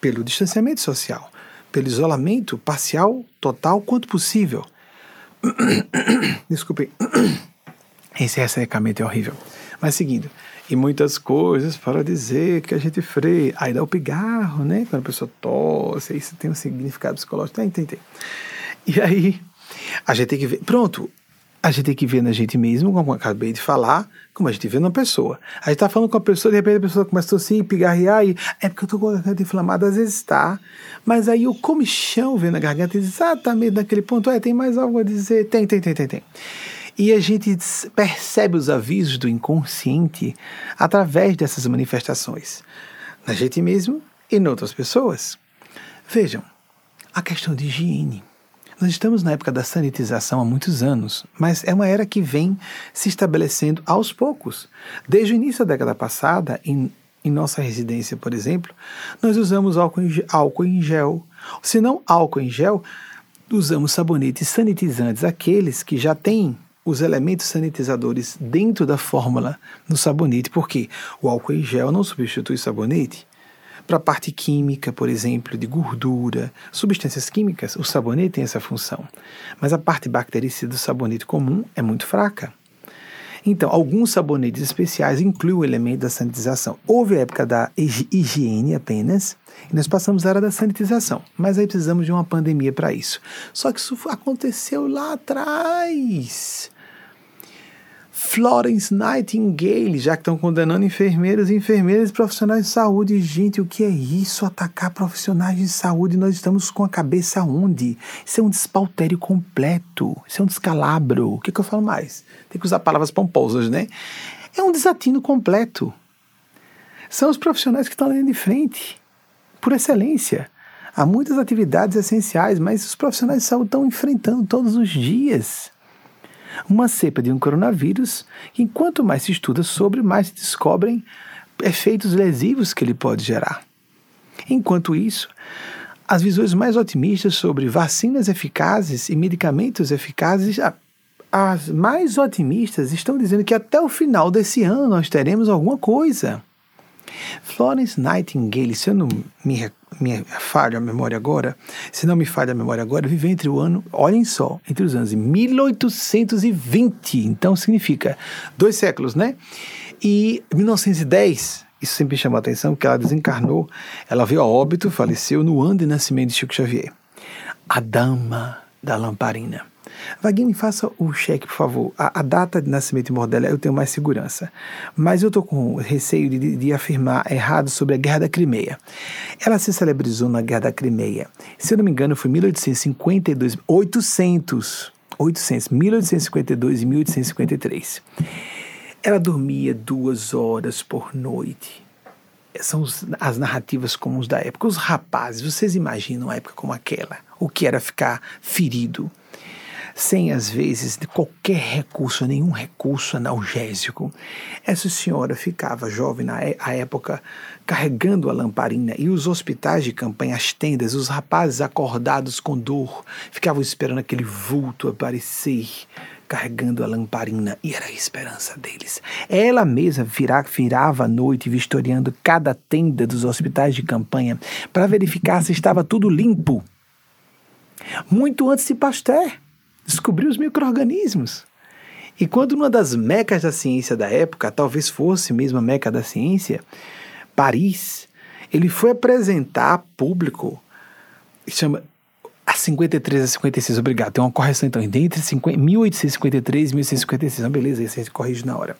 Speaker 2: pelo distanciamento social, pelo isolamento parcial, total, quanto possível. Desculpem. Esse ressecamento é horrível. Mas seguindo, e muitas coisas para dizer que a gente freia. Aí dá o pigarro, né? Quando a pessoa tosse, isso tem um significado psicológico. Tem, tem, tem. E aí, a gente tem que ver. Pronto, a gente tem que ver na gente mesmo, como acabei de falar, como a gente vê numa pessoa. A gente tá falando com a pessoa, de repente a pessoa começa a tossir, pigarrear, e é porque eu tô com a garganta inflamada, às vezes está. Mas aí o comichão vem na garganta exatamente naquele ponto, é, tem mais algo a dizer? Tem, tem, tem, tem, tem. E a gente percebe os avisos do inconsciente através dessas manifestações, na gente mesmo e em outras pessoas. Vejam, a questão de higiene. Nós estamos na época da sanitização há muitos anos, mas é uma era que vem se estabelecendo aos poucos. Desde o início da década passada, em, em nossa residência, por exemplo, nós usamos álcool em, álcool em gel. Se não álcool em gel, usamos sabonetes sanitizantes, aqueles que já têm os elementos sanitizadores dentro da fórmula no sabonete, porque o álcool em gel não substitui o sabonete. Para a parte química, por exemplo, de gordura, substâncias químicas, o sabonete tem essa função. Mas a parte bactericida do sabonete comum é muito fraca. Então, alguns sabonetes especiais incluem o elemento da sanitização. Houve a época da higiene apenas, e nós passamos a era da sanitização. Mas aí precisamos de uma pandemia para isso. Só que isso aconteceu lá atrás. Florence Nightingale, já que estão condenando enfermeiros e enfermeiras e profissionais de saúde. Gente, o que é isso? Atacar profissionais de saúde? Nós estamos com a cabeça onde? Isso é um despautério completo. Isso é um descalabro. O que, que eu falo mais? Tem que usar palavras pomposas, né? É um desatino completo. São os profissionais que estão ali de frente, por excelência. Há muitas atividades essenciais, mas os profissionais de saúde estão enfrentando todos os dias uma cepa de um coronavírus que, quanto mais se estuda sobre, mais se descobrem efeitos lesivos que ele pode gerar. Enquanto isso, as visões mais otimistas sobre vacinas eficazes e medicamentos eficazes, as mais otimistas estão dizendo que até o final desse ano nós teremos alguma coisa. Florence Nightingale, se eu não me, me falha a memória agora, se não me falha a memória agora, viveu entre o ano, olhem só, entre os anos de 1820, então significa dois séculos, né? E 1910, isso sempre chamou a atenção, porque ela desencarnou, ela veio a óbito, faleceu no ano de nascimento de Chico Xavier. A dama da lamparina. Vaguinho, me faça o cheque, por favor. A, a, data de nascimento morte dela eu tenho mais segurança. Mas eu estou com receio de, de, afirmar errado sobre a Guerra da Crimeia. Ela se celebrizou na Guerra da Crimeia. Se eu não me engano, foi 1852, 800, 800, 1852 e 1853. Ela dormia duas horas por noite. São as narrativas comuns da época. Os rapazes, vocês imaginam uma época como aquela? O que era ficar ferido? Sem às vezes de qualquer recurso, nenhum recurso analgésico. Essa senhora ficava jovem na é, época carregando a lamparina e os hospitais de campanha, as tendas, os rapazes acordados com dor, ficavam esperando aquele vulto aparecer carregando a lamparina e era a esperança deles. Ela mesma virá, virava à noite vistoriando cada tenda dos hospitais de campanha para verificar se estava tudo limpo. Muito antes de Pasteur, descobriu os micro-organismos. E quando uma das mecas da ciência da época, talvez fosse mesmo a meca da ciência, Paris, ele foi apresentar público, chama a 53 a 56, obrigado. Tem uma correção então, entre 1853 e 1856. Ah, beleza, aí você corrige na hora.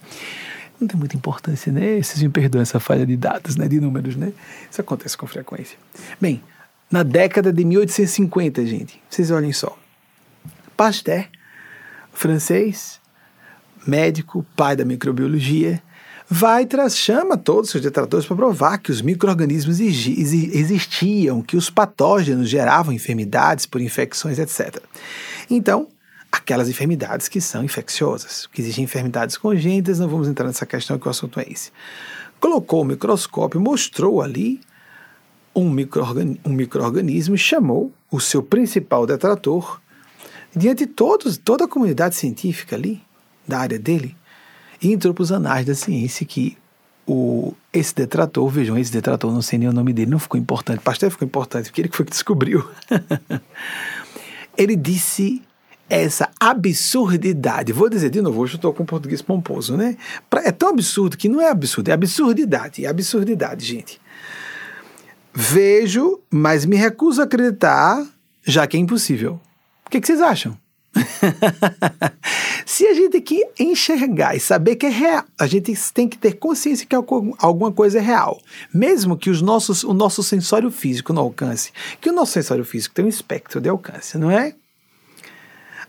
Speaker 2: Não tem muita importância, né? Vocês me perdoam essa falha de dados, né? De números, né? Isso acontece com frequência. Bem, na década de 1850, gente, vocês olhem só. Pasteur, francês, médico, pai da microbiologia, vai chama todos os seus detratores para provar que os micro-organismos existiam, que os patógenos geravam enfermidades por infecções, etc. Então, aquelas enfermidades que são infecciosas, que existem enfermidades congênitas, não vamos entrar nessa questão que o assunto é esse. Colocou o microscópio, mostrou ali um microorganismo, um micro chamou o seu principal detrator, diante de todos, toda a comunidade científica ali, da área dele, e entrou para os anais da ciência que o, esse detrator, vejam, esse detrator, não sei nem o nome dele, não ficou importante. Pasteur ficou importante, porque ele foi que descobriu. ele disse essa absurdidade. Vou dizer de novo, hoje eu estou com português pomposo, né? É tão absurdo que não é absurdo, é absurdidade. É absurdidade, gente. Vejo, mas me recuso a acreditar, já que é impossível. O que, que vocês acham? Se a gente aqui enxergar e saber que é real, a gente tem que ter consciência que alguma coisa é real. Mesmo que os nossos, o nosso sensório físico não alcance. Que o nosso sensório físico tem um espectro de alcance, não é?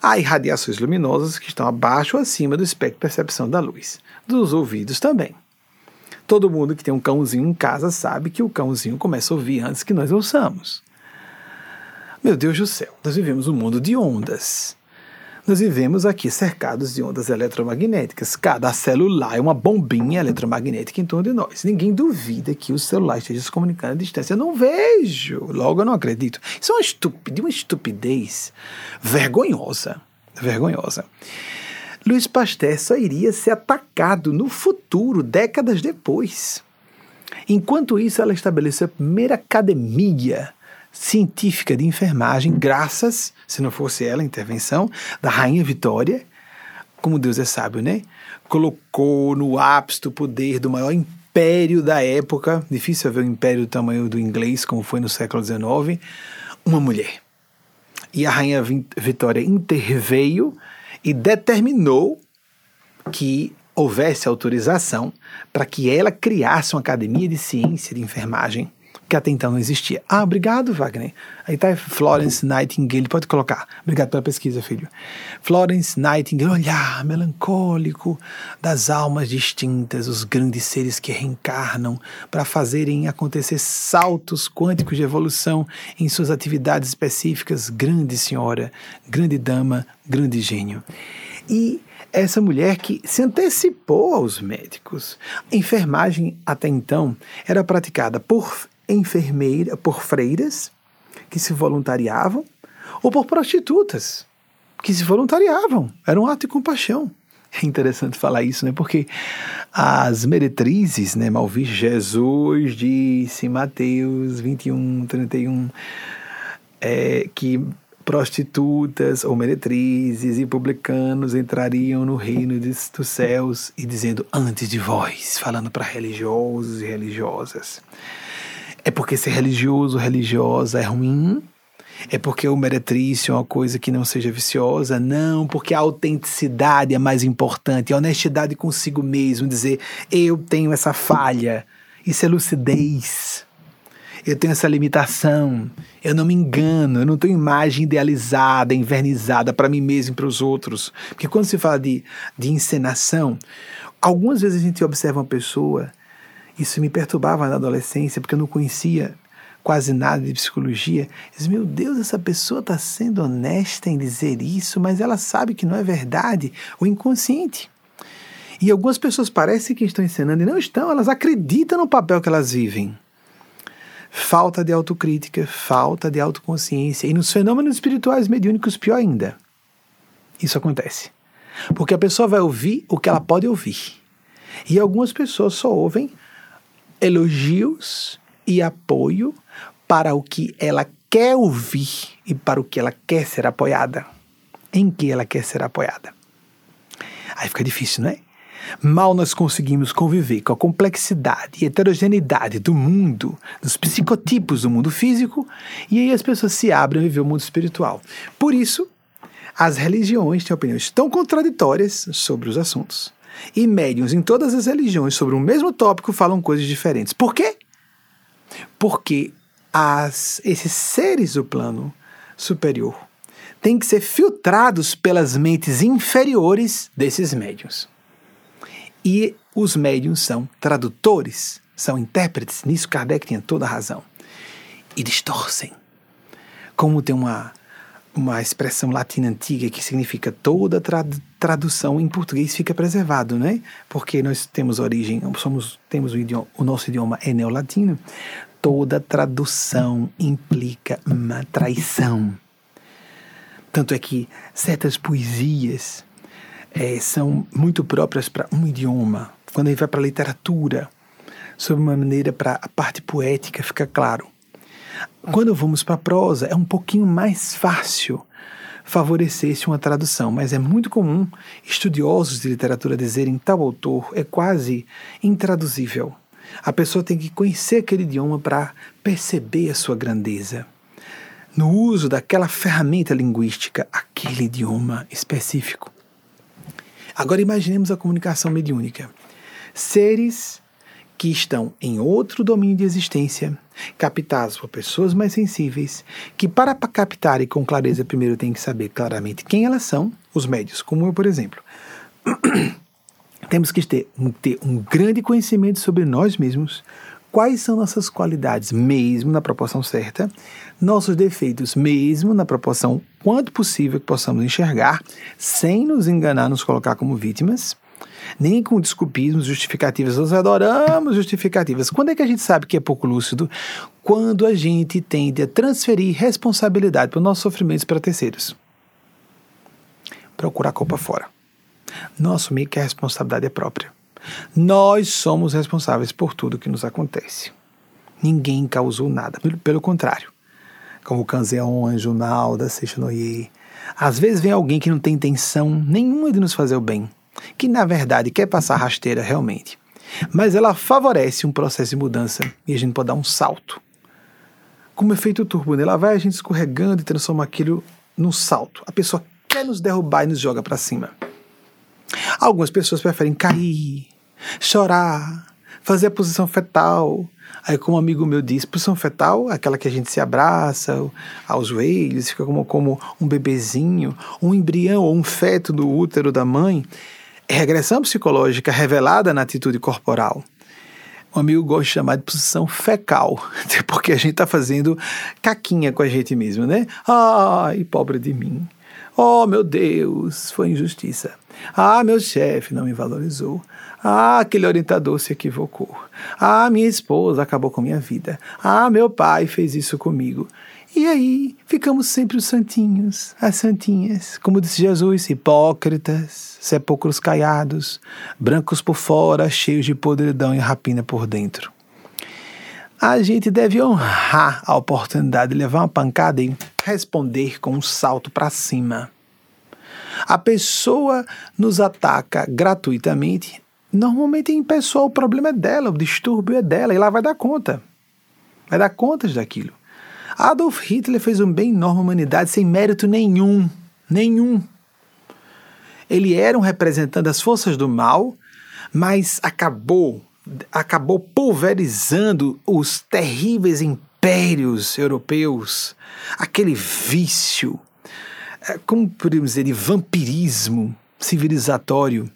Speaker 2: Há irradiações luminosas que estão abaixo ou acima do espectro de percepção da luz. Dos ouvidos também. Todo mundo que tem um cãozinho em casa sabe que o cãozinho começa a ouvir antes que nós ouçamos. Meu Deus do céu, nós vivemos um mundo de ondas. Nós vivemos aqui cercados de ondas eletromagnéticas. Cada celular é uma bombinha eletromagnética em torno de nós. Ninguém duvida que o celular esteja se comunicando à distância. Eu não vejo, logo eu não acredito. Isso é uma estupidez, uma estupidez vergonhosa. Vergonhosa. Luiz Pasteur só iria ser atacado no futuro, décadas depois. Enquanto isso, ela estabeleceu a primeira academia científica de enfermagem, graças, se não fosse ela, a intervenção da Rainha Vitória, como Deus é sábio, né? Colocou no ápice do poder do maior império da época, difícil ver um império do tamanho do inglês, como foi no século XIX, uma mulher. E a Rainha Vitória interveio e determinou que houvesse autorização para que ela criasse uma academia de ciência de enfermagem que até então não existia. Ah, obrigado, Wagner. Aí está Florence Nightingale, pode colocar. Obrigado pela pesquisa, filho. Florence Nightingale, olhar melancólico das almas distintas, os grandes seres que reencarnam para fazerem acontecer saltos quânticos de evolução em suas atividades específicas. Grande senhora, grande dama, grande gênio. E essa mulher que se antecipou aos médicos. A enfermagem até então era praticada por enfermeira, por freiras que se voluntariavam ou por prostitutas que se voluntariavam. Era um ato de compaixão. É interessante falar isso, né? Porque as meretrizes, né? Mal visto, Jesus disse em Mateus 21, 31, é, que prostitutas ou meretrizes e publicanos entrariam no reino dos céus e dizendo antes de vós, falando para religiosos e religiosas. É porque ser religioso, religiosa é ruim? É porque o meretrício é uma coisa que não seja viciosa? Não, porque a autenticidade é mais importante, a honestidade consigo mesmo, dizer eu tenho essa falha. Isso é lucidez eu tenho essa limitação, eu não me engano, eu não tenho imagem idealizada, invernizada para mim mesmo e para os outros. Porque quando se fala de, de encenação, algumas vezes a gente observa uma pessoa, isso me perturbava na adolescência, porque eu não conhecia quase nada de psicologia. Diz, meu Deus, essa pessoa está sendo honesta em dizer isso, mas ela sabe que não é verdade, o inconsciente. E algumas pessoas parecem que estão encenando e não estão, elas acreditam no papel que elas vivem falta de autocrítica, falta de autoconsciência. E nos fenômenos espirituais mediúnicos, pior ainda. Isso acontece. Porque a pessoa vai ouvir o que ela pode ouvir. E algumas pessoas só ouvem elogios e apoio para o que ela quer ouvir e para o que ela quer ser apoiada. Em que ela quer ser apoiada. Aí fica difícil, não é? Mal nós conseguimos conviver com a complexidade e heterogeneidade do mundo, dos psicotipos do mundo físico, e aí as pessoas se abrem a viver o mundo espiritual. Por isso, as religiões têm opiniões tão contraditórias sobre os assuntos. E médiums em todas as religiões sobre o mesmo tópico falam coisas diferentes. Por quê? Porque as, esses seres do plano superior têm que ser filtrados pelas mentes inferiores desses médiums. E os médiums são tradutores, são intérpretes. Nisso Kardec tinha toda a razão. E distorcem. Como tem uma, uma expressão latina antiga que significa toda tradução em português fica preservado, né? Porque nós temos origem, somos, temos o, idioma, o nosso idioma é neolatino. Toda tradução implica uma traição. Tanto é que certas poesias é, são muito próprias para um idioma. Quando gente vai para a literatura, sob uma maneira para a parte poética fica claro. Quando vamos para a prosa, é um pouquinho mais fácil favorecer-se uma tradução, mas é muito comum estudiosos de literatura dizerem tal autor é quase intraduzível. A pessoa tem que conhecer aquele idioma para perceber a sua grandeza. No uso daquela ferramenta linguística, aquele idioma específico. Agora imaginemos a comunicação mediúnica. Seres que estão em outro domínio de existência, captados por pessoas mais sensíveis, que para captarem com clareza primeiro têm que saber claramente quem elas são, os médios, como eu, por exemplo. Temos que ter, ter um grande conhecimento sobre nós mesmos, quais são nossas qualidades, mesmo na proporção certa, nossos defeitos, mesmo na proporção quanto possível que possamos enxergar, sem nos enganar, nos colocar como vítimas, nem com desculpismos, justificativas. Nós adoramos justificativas. Quando é que a gente sabe que é pouco lúcido? Quando a gente tende a transferir responsabilidade para os nossos sofrimentos para terceiros. Procurar a culpa fora. Não assumir que a responsabilidade é própria. Nós somos responsáveis por tudo que nos acontece. Ninguém causou nada. Pelo contrário, como Canzeon, Anjo Nalda, Seixonoye. Às vezes vem alguém que não tem intenção nenhuma de nos fazer o bem, que na verdade quer passar rasteira realmente. Mas ela favorece um processo de mudança e a gente pode dar um salto. Como efeito turbo, ela vai a gente escorregando e transforma aquilo num salto. A pessoa quer nos derrubar e nos joga para cima. Algumas pessoas preferem cair, chorar, fazer a posição fetal, Aí, como um amigo meu disse, posição fetal, aquela que a gente se abraça aos joelhos, fica como, como um bebezinho, um embrião ou um feto do útero da mãe, regressão psicológica revelada na atitude corporal. Um amigo gosta de chamar de posição fecal, porque a gente está fazendo caquinha com a gente mesmo, né? Ai, pobre de mim. Oh, meu Deus, foi injustiça. Ah, meu chefe não me valorizou. Ah, aquele orientador se equivocou. Ah, minha esposa acabou com minha vida. Ah, meu pai fez isso comigo. E aí ficamos sempre os santinhos, as santinhas, como disse Jesus, hipócritas, sepulcros caiados, brancos por fora, cheios de podridão e rapina por dentro. A gente deve honrar a oportunidade de levar uma pancada e responder com um salto para cima. A pessoa nos ataca gratuitamente, normalmente em pessoal o problema é dela, o distúrbio é dela, e ela vai dar conta. Vai dar contas daquilo. Adolf Hitler fez um bem enorme à humanidade sem mérito nenhum. Nenhum. Ele era um representante das forças do mal, mas acabou acabou pulverizando os terríveis impérios europeus, aquele vício, é, como podemos dizer, de vampirismo civilizatório,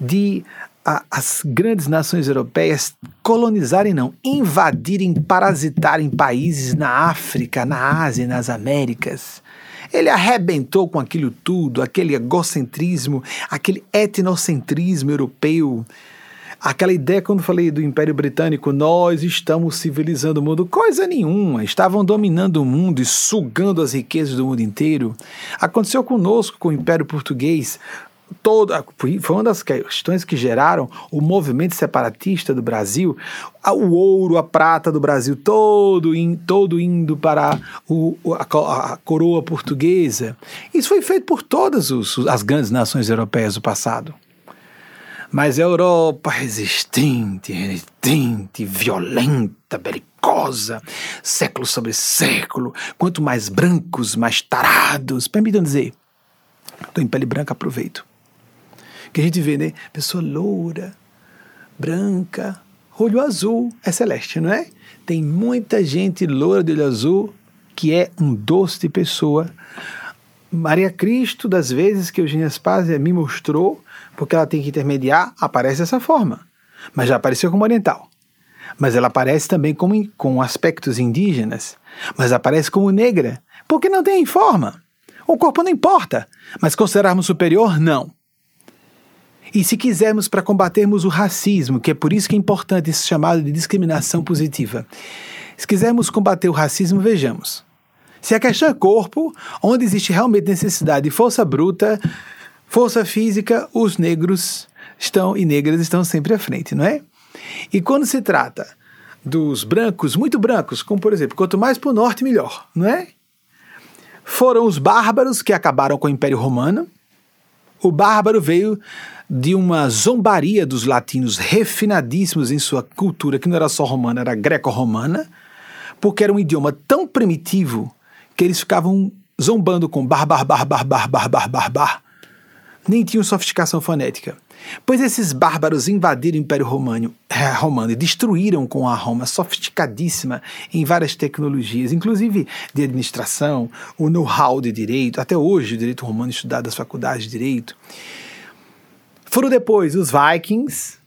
Speaker 2: de a, as grandes nações europeias colonizarem, não, invadirem, parasitarem países na África, na Ásia, nas Américas. Ele arrebentou com aquilo tudo, aquele egocentrismo, aquele etnocentrismo europeu. Aquela ideia, quando falei do Império Britânico, nós estamos civilizando o mundo, coisa nenhuma. Estavam dominando o mundo e sugando as riquezas do mundo inteiro. Aconteceu conosco com o Império Português toda foi uma das questões que geraram o movimento separatista do Brasil, o ouro, a prata do Brasil todo, in, todo indo para o, a, a, coroa portuguesa. Isso foi feito por todas os, as grandes nações europeias do passado. Mas a Europa resistente, resistente, violenta, belicosa, século sobre século, quanto mais brancos, mais tarados. Permitam dizer, estou em pele branca, aproveito que a gente vê, né? Pessoa loura, branca, olho azul, é celeste, não é? Tem muita gente loura de olho azul que é um doce de pessoa. Maria Cristo, das vezes que Eugênia Spazia me mostrou, porque ela tem que intermediar, aparece dessa forma. Mas já apareceu como oriental. Mas ela aparece também como, com aspectos indígenas. Mas aparece como negra, porque não tem forma. O corpo não importa, mas considerarmos superior, não. E se quisermos para combatermos o racismo, que é por isso que é importante esse chamado de discriminação positiva, se quisermos combater o racismo, vejamos. Se a questão é corpo, onde existe realmente necessidade de força bruta, força física, os negros estão e negras estão sempre à frente, não é? E quando se trata dos brancos, muito brancos, como por exemplo, quanto mais para o norte, melhor, não é? Foram os bárbaros que acabaram com o Império Romano. O bárbaro veio de uma zombaria dos latinos refinadíssimos em sua cultura, que não era só romana, era greco-romana, porque era um idioma tão primitivo que eles ficavam zombando com bar, bar, bar, bar, bar, bar, bar, bar, bar. Nem tinham sofisticação fonética. Pois esses bárbaros invadiram o Império Romano, é, Romano e destruíram com a Roma sofisticadíssima em várias tecnologias, inclusive de administração, o know-how de direito, até hoje o direito romano estudado nas faculdades de direito. Foram depois os Vikings,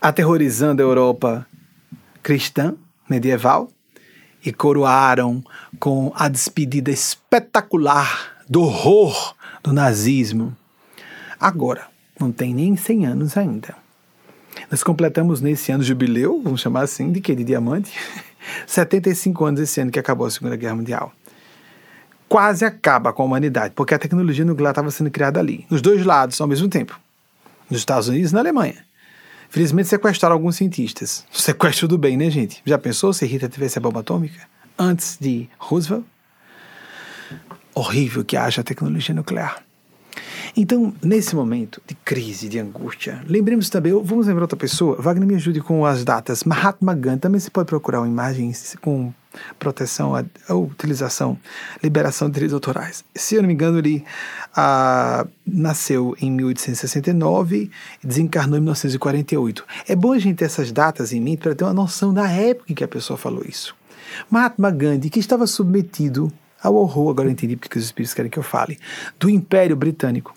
Speaker 2: aterrorizando a Europa cristã medieval, e coroaram com a despedida espetacular do horror do nazismo. Agora, não tem nem 100 anos ainda. Nós completamos nesse ano jubileu, vamos chamar assim, de que? De diamante? 75 anos esse ano que acabou a Segunda Guerra Mundial. Quase acaba com a humanidade, porque a tecnologia nuclear estava sendo criada ali, nos dois lados ao mesmo tempo nos Estados Unidos e na Alemanha. Felizmente sequestraram alguns cientistas. Sequestro do bem, né, gente? Já pensou se Hitler tivesse a bomba atômica antes de Roosevelt? Horrível que haja tecnologia nuclear. Então, nesse momento de crise, de angústia, lembremos também, vamos lembrar outra pessoa, Wagner me ajude com as datas. Mahatma Gandhi, também você pode procurar uma imagem com proteção, a, a utilização, liberação de direitos autorais. Se eu não me engano, ele ah, nasceu em 1869 e desencarnou em 1948. É bom a gente ter essas datas em mente para ter uma noção da época em que a pessoa falou isso. Mahatma Gandhi, que estava submetido ao horror, agora eu entendi porque os espíritos querem que eu fale, do Império Britânico.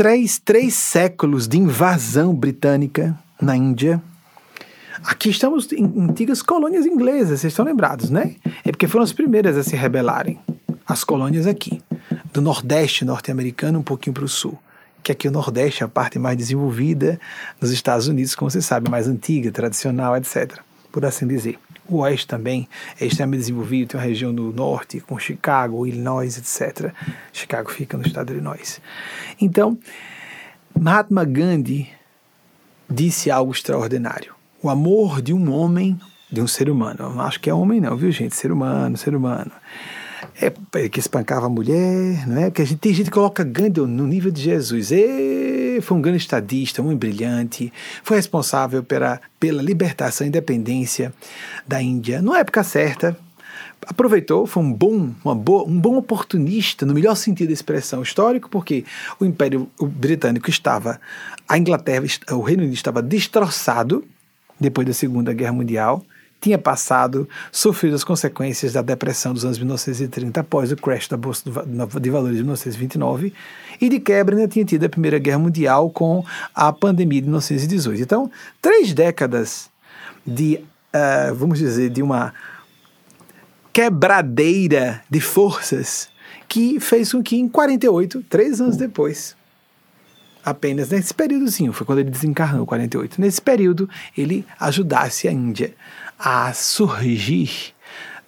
Speaker 2: Três, três séculos de invasão britânica na Índia, Aqui estamos em antigas colônias inglesas, vocês estão lembrados, né? É porque foram as primeiras a se rebelarem, as colônias aqui. do Nordeste norte-americano um pouquinho para o Sul. Que aqui o Nordeste é a parte mais desenvolvida nos Estados Unidos, como você sabe, mais antiga, tradicional, etc. Por assim dizer. O Oeste também é extremamente desenvolvido, tem uma região no Norte, com Chicago, Illinois, etc. Chicago fica no estado de Illinois. Então, Mahatma Gandhi disse algo extraordinário. O amor de um homem, de um ser humano. Acho que é homem, não, viu, gente? Ser humano, ser humano. É, é que espancava a mulher, não é? Porque a gente, tem gente que coloca Gandhi no nível de Jesus. E foi um grande estadista, muito brilhante, foi responsável pela, pela libertação e independência da Índia. Na época certa, aproveitou, foi um bom, boa, um bom oportunista, no melhor sentido da expressão histórico, porque o Império Britânico estava, a Inglaterra, o Reino Unido estava destroçado depois da Segunda Guerra Mundial, tinha passado, sofrido as consequências da depressão dos anos 1930 após o crash da Bolsa de Valores de 1929 e de quebra ainda tinha tido a Primeira Guerra Mundial com a pandemia de 1918. Então, três décadas de, uh, vamos dizer, de uma quebradeira de forças que fez com que em 48, três anos depois, apenas nesse períodozinho, foi quando ele desencarnou, 48, nesse período ele ajudasse a Índia a surgir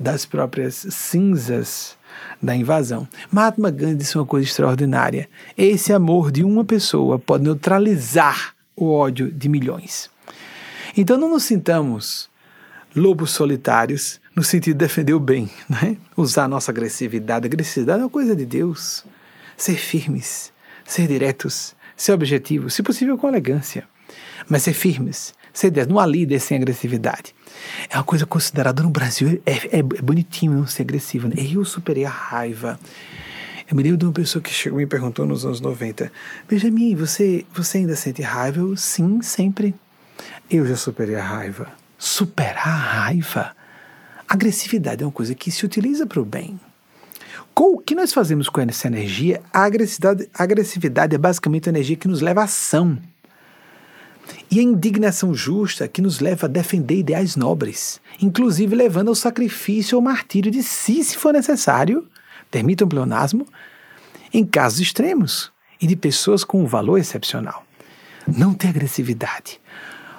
Speaker 2: das próprias cinzas da invasão. Mahatma Gandhi disse uma coisa extraordinária: esse amor de uma pessoa pode neutralizar o ódio de milhões. Então não nos sintamos lobos solitários no sentido de defender o bem, né? usar nossa agressividade. Agressividade é uma coisa de Deus. Ser firmes, ser diretos, ser objetivos, se possível com elegância, mas ser firmes, ser diretos, não há líder sem agressividade. É uma coisa considerada no Brasil, é, é, é bonitinho não ser agressivo. Né? Eu superei a raiva. Eu me lembro de uma pessoa que chegou e me perguntou nos anos 90, Benjamin, você, você ainda sente raiva? Eu, sim, sempre. Eu já superei a raiva. Superar a raiva? agressividade é uma coisa que se utiliza para o bem. Com o que nós fazemos com essa energia, a agressividade, a agressividade é basicamente a energia que nos leva à ação. E a indignação justa que nos leva a defender ideais nobres, inclusive levando ao sacrifício ou martírio de si, se for necessário, permitam um pleonasmo, em casos extremos e de pessoas com um valor excepcional. Não ter agressividade.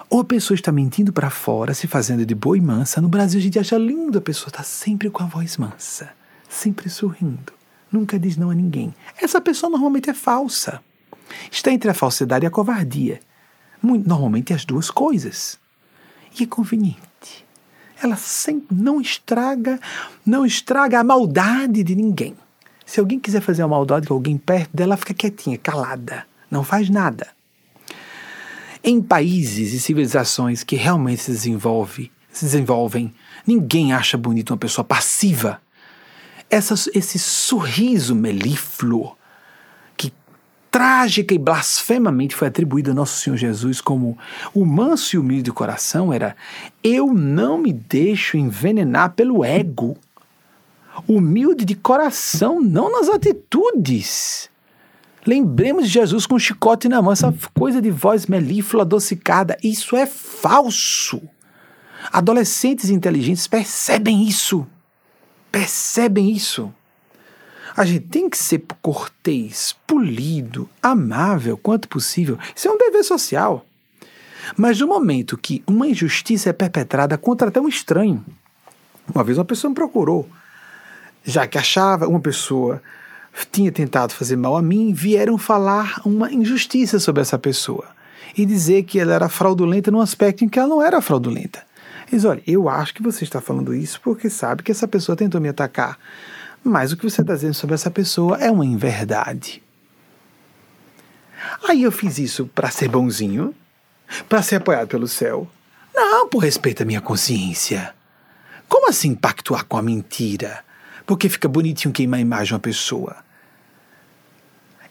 Speaker 2: Ou a pessoa está mentindo para fora, se fazendo de boa e mansa. No Brasil a gente acha lindo a pessoa estar tá sempre com a voz mansa, sempre sorrindo, nunca diz não a ninguém. Essa pessoa normalmente é falsa. Está entre a falsidade e a covardia muito, normalmente as duas coisas. E é conveniente. Ela sempre não estraga, não estraga a maldade de ninguém. Se alguém quiser fazer uma maldade com alguém perto dela, fica quietinha, calada, não faz nada. Em países e civilizações que realmente se desenvolve, se desenvolvem, ninguém acha bonito uma pessoa passiva. Essa, esse sorriso melífluo, trágica e blasfemamente foi atribuída a Nosso Senhor Jesus como o manso e humilde coração era: eu não me deixo envenenar pelo ego. Humilde de coração, não nas atitudes. Lembremos de Jesus com um chicote na mão, essa coisa de voz melíflua, adocicada. Isso é falso. Adolescentes inteligentes percebem isso. Percebem isso. A gente tem que ser cortês, polido, amável quanto possível. Isso é um dever social. Mas no momento que uma injustiça é perpetrada contra até um estranho, uma vez uma pessoa me procurou, já que achava uma pessoa tinha tentado fazer mal a mim, vieram falar uma injustiça sobre essa pessoa e dizer que ela era fraudulenta num aspecto em que ela não era fraudulenta. Eles, olha, eu acho que você está falando isso porque sabe que essa pessoa tentou me atacar mas o que você está dizendo sobre essa pessoa é uma inverdade. Aí eu fiz isso para ser bonzinho, para ser apoiado pelo céu. Não, por respeito à minha consciência. Como assim pactuar com a mentira? Porque fica bonitinho queimar a imagem de uma pessoa.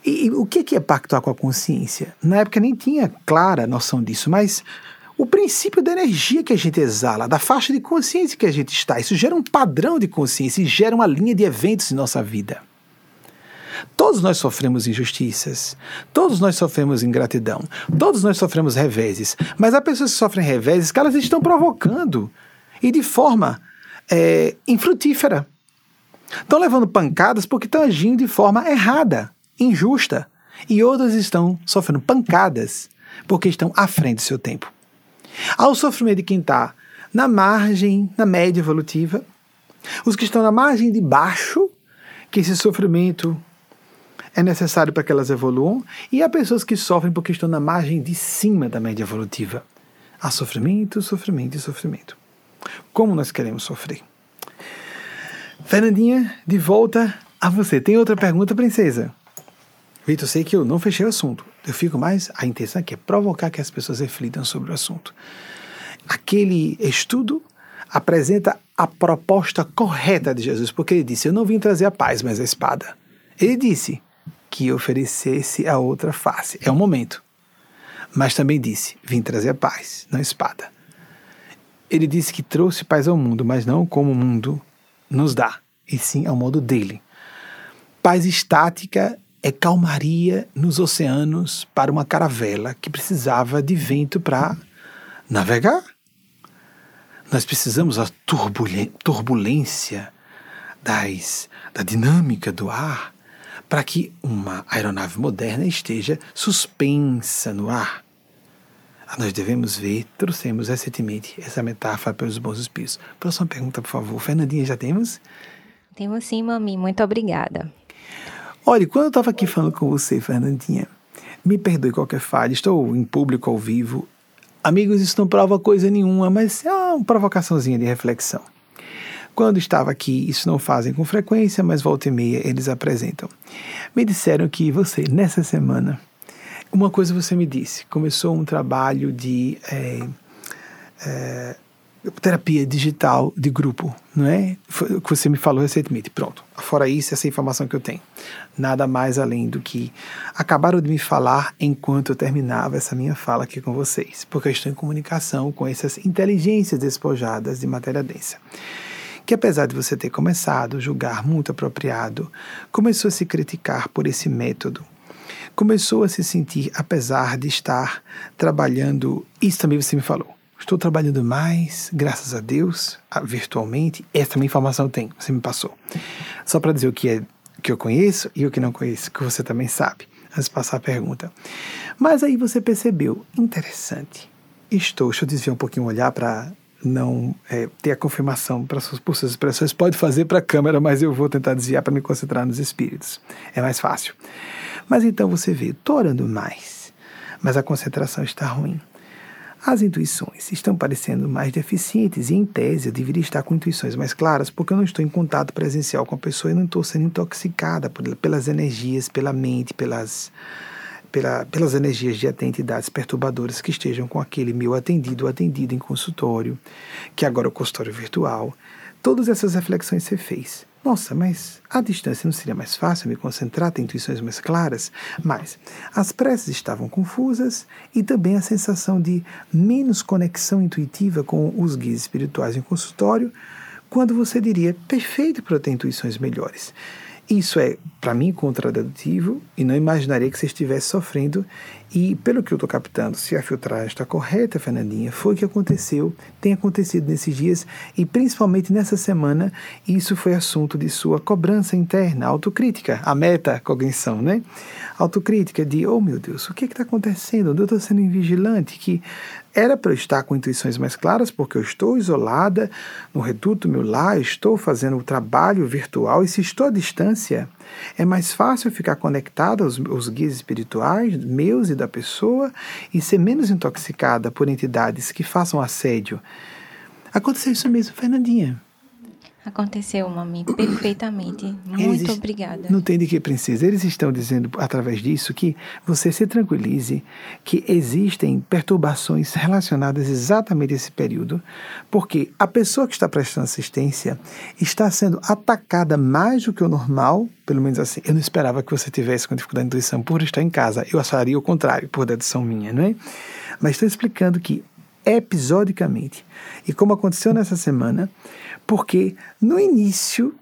Speaker 2: E, e o que é pactuar com a consciência? Na época nem tinha clara noção disso, mas o princípio da energia que a gente exala, da faixa de consciência que a gente está. Isso gera um padrão de consciência e gera uma linha de eventos em nossa vida. Todos nós sofremos injustiças, todos nós sofremos ingratidão, todos nós sofremos reveses, mas há pessoas que sofrem reveses que elas estão provocando e de forma é, infrutífera. Estão levando pancadas porque estão agindo de forma errada, injusta. E outras estão sofrendo pancadas porque estão à frente do seu tempo. Ao sofrimento de quem está na margem, na média evolutiva, os que estão na margem de baixo, que esse sofrimento é necessário para que elas evoluam, e há pessoas que sofrem porque estão na margem de cima da média evolutiva. Há sofrimento, sofrimento e sofrimento. Como nós queremos sofrer? Fernandinha, de volta a você. Tem outra pergunta, princesa? Vitor, sei que eu não fechei o assunto. Eu fico mais. A intenção aqui é provocar que as pessoas reflitam sobre o assunto. Aquele estudo apresenta a proposta correta de Jesus, porque ele disse: Eu não vim trazer a paz, mas a espada. Ele disse que oferecesse a outra face. É o momento. Mas também disse: Vim trazer a paz, não a espada. Ele disse que trouxe paz ao mundo, mas não como o mundo nos dá, e sim ao modo dele. Paz estática é calmaria nos oceanos para uma caravela que precisava de vento para navegar. Nós precisamos da turbulência das, da dinâmica do ar para que uma aeronave moderna esteja suspensa no ar. Ah, nós devemos ver, trouxemos recentemente essa metáfora pelos bons espíritos. Próxima pergunta, por favor. Fernandinha, já temos?
Speaker 1: Temos sim, mami. Muito obrigada.
Speaker 2: Olha, quando eu estava aqui falando com você, Fernandinha, me perdoe qualquer falha, estou em público ao vivo. Amigos, isso não prova coisa nenhuma, mas é uma provocaçãozinha de reflexão. Quando estava aqui, isso não fazem com frequência, mas volta e meia eles apresentam. Me disseram que você, nessa semana, uma coisa você me disse, começou um trabalho de é, é, terapia digital de grupo, não é? Foi o que você me falou recentemente. Pronto. Fora isso, essa informação que eu tenho. Nada mais além do que acabaram de me falar enquanto eu terminava essa minha fala aqui com vocês, porque eu estou em comunicação com essas inteligências despojadas de matéria densa. Que apesar de você ter começado a julgar muito apropriado, começou a se criticar por esse método começou a se sentir, apesar de estar trabalhando, isso também você me falou, Estou trabalhando mais, graças a Deus, virtualmente. Essa minha informação tem, você me passou. Só para dizer o que é que eu conheço e o que não conheço, que você também sabe, antes de passar a pergunta. Mas aí você percebeu, interessante. Estou, deixa eu desviar um pouquinho o olhar para não é, ter a confirmação para suas, por suas expressões. Pode fazer para a câmera, mas eu vou tentar desviar para me concentrar nos espíritos. É mais fácil. Mas então você vê, estou orando mais, mas a concentração está ruim. As intuições estão parecendo mais deficientes e, em tese, eu deveria estar com intuições mais claras porque eu não estou em contato presencial com a pessoa e não estou sendo intoxicada por, pelas energias, pela mente, pelas, pela, pelas energias de entidades perturbadoras que estejam com aquele meu atendido ou atendido em consultório, que agora é o consultório virtual. Todas essas reflexões você fez. Nossa, mas à distância não seria mais fácil me concentrar, ter intuições mais claras? Mas as preces estavam confusas e também a sensação de menos conexão intuitiva com os guias espirituais em consultório, quando você diria perfeito para ter intuições melhores. Isso é, para mim, contraditivo e não imaginaria que você estivesse sofrendo. E, pelo que eu estou captando, se a filtragem está correta, Fernandinha, foi o que aconteceu, tem acontecido nesses dias e principalmente nessa semana. Isso foi assunto de sua cobrança interna, autocrítica, a meta-cognição, né? Autocrítica de, oh meu Deus, o que está acontecendo? Eu estou sendo invigilante, que era para eu estar com intuições mais claras, porque eu estou isolada no reduto meu lar, estou fazendo o trabalho virtual, e se estou à distância, é mais fácil ficar conectada aos, aos guias espirituais, meus e da pessoa, e ser menos intoxicada por entidades que façam assédio. Aconteceu isso mesmo, Fernandinha.
Speaker 1: Aconteceu, mami, perfeitamente. Muito Eles obrigada.
Speaker 2: Não tem de que, princesa. Eles estão dizendo, através disso, que você se tranquilize, que existem perturbações relacionadas exatamente a esse período, porque a pessoa que está prestando assistência está sendo atacada mais do que o normal, pelo menos assim. Eu não esperava que você tivesse com dificuldade de intuição por estar em casa. Eu acharia o contrário, por dedução minha, não é? Mas estou explicando que episodicamente. E como aconteceu nessa semana, porque no início,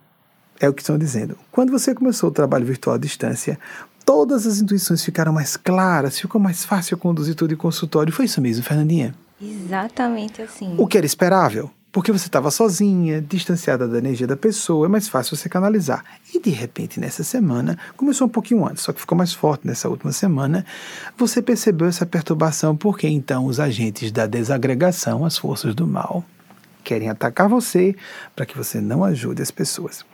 Speaker 2: é o que estão dizendo, quando você começou o trabalho virtual à distância, todas as intuições ficaram mais claras, ficou mais fácil conduzir tudo em consultório. Foi isso mesmo, Fernandinha?
Speaker 1: Exatamente assim.
Speaker 2: O que era esperável? porque você estava sozinha, distanciada da energia da pessoa, é mais fácil você canalizar. E de repente, nessa semana, começou um pouquinho antes, só que ficou mais forte nessa última semana, você percebeu essa perturbação, porque então os agentes da desagregação, as forças do mal, querem atacar você para que você não ajude as pessoas.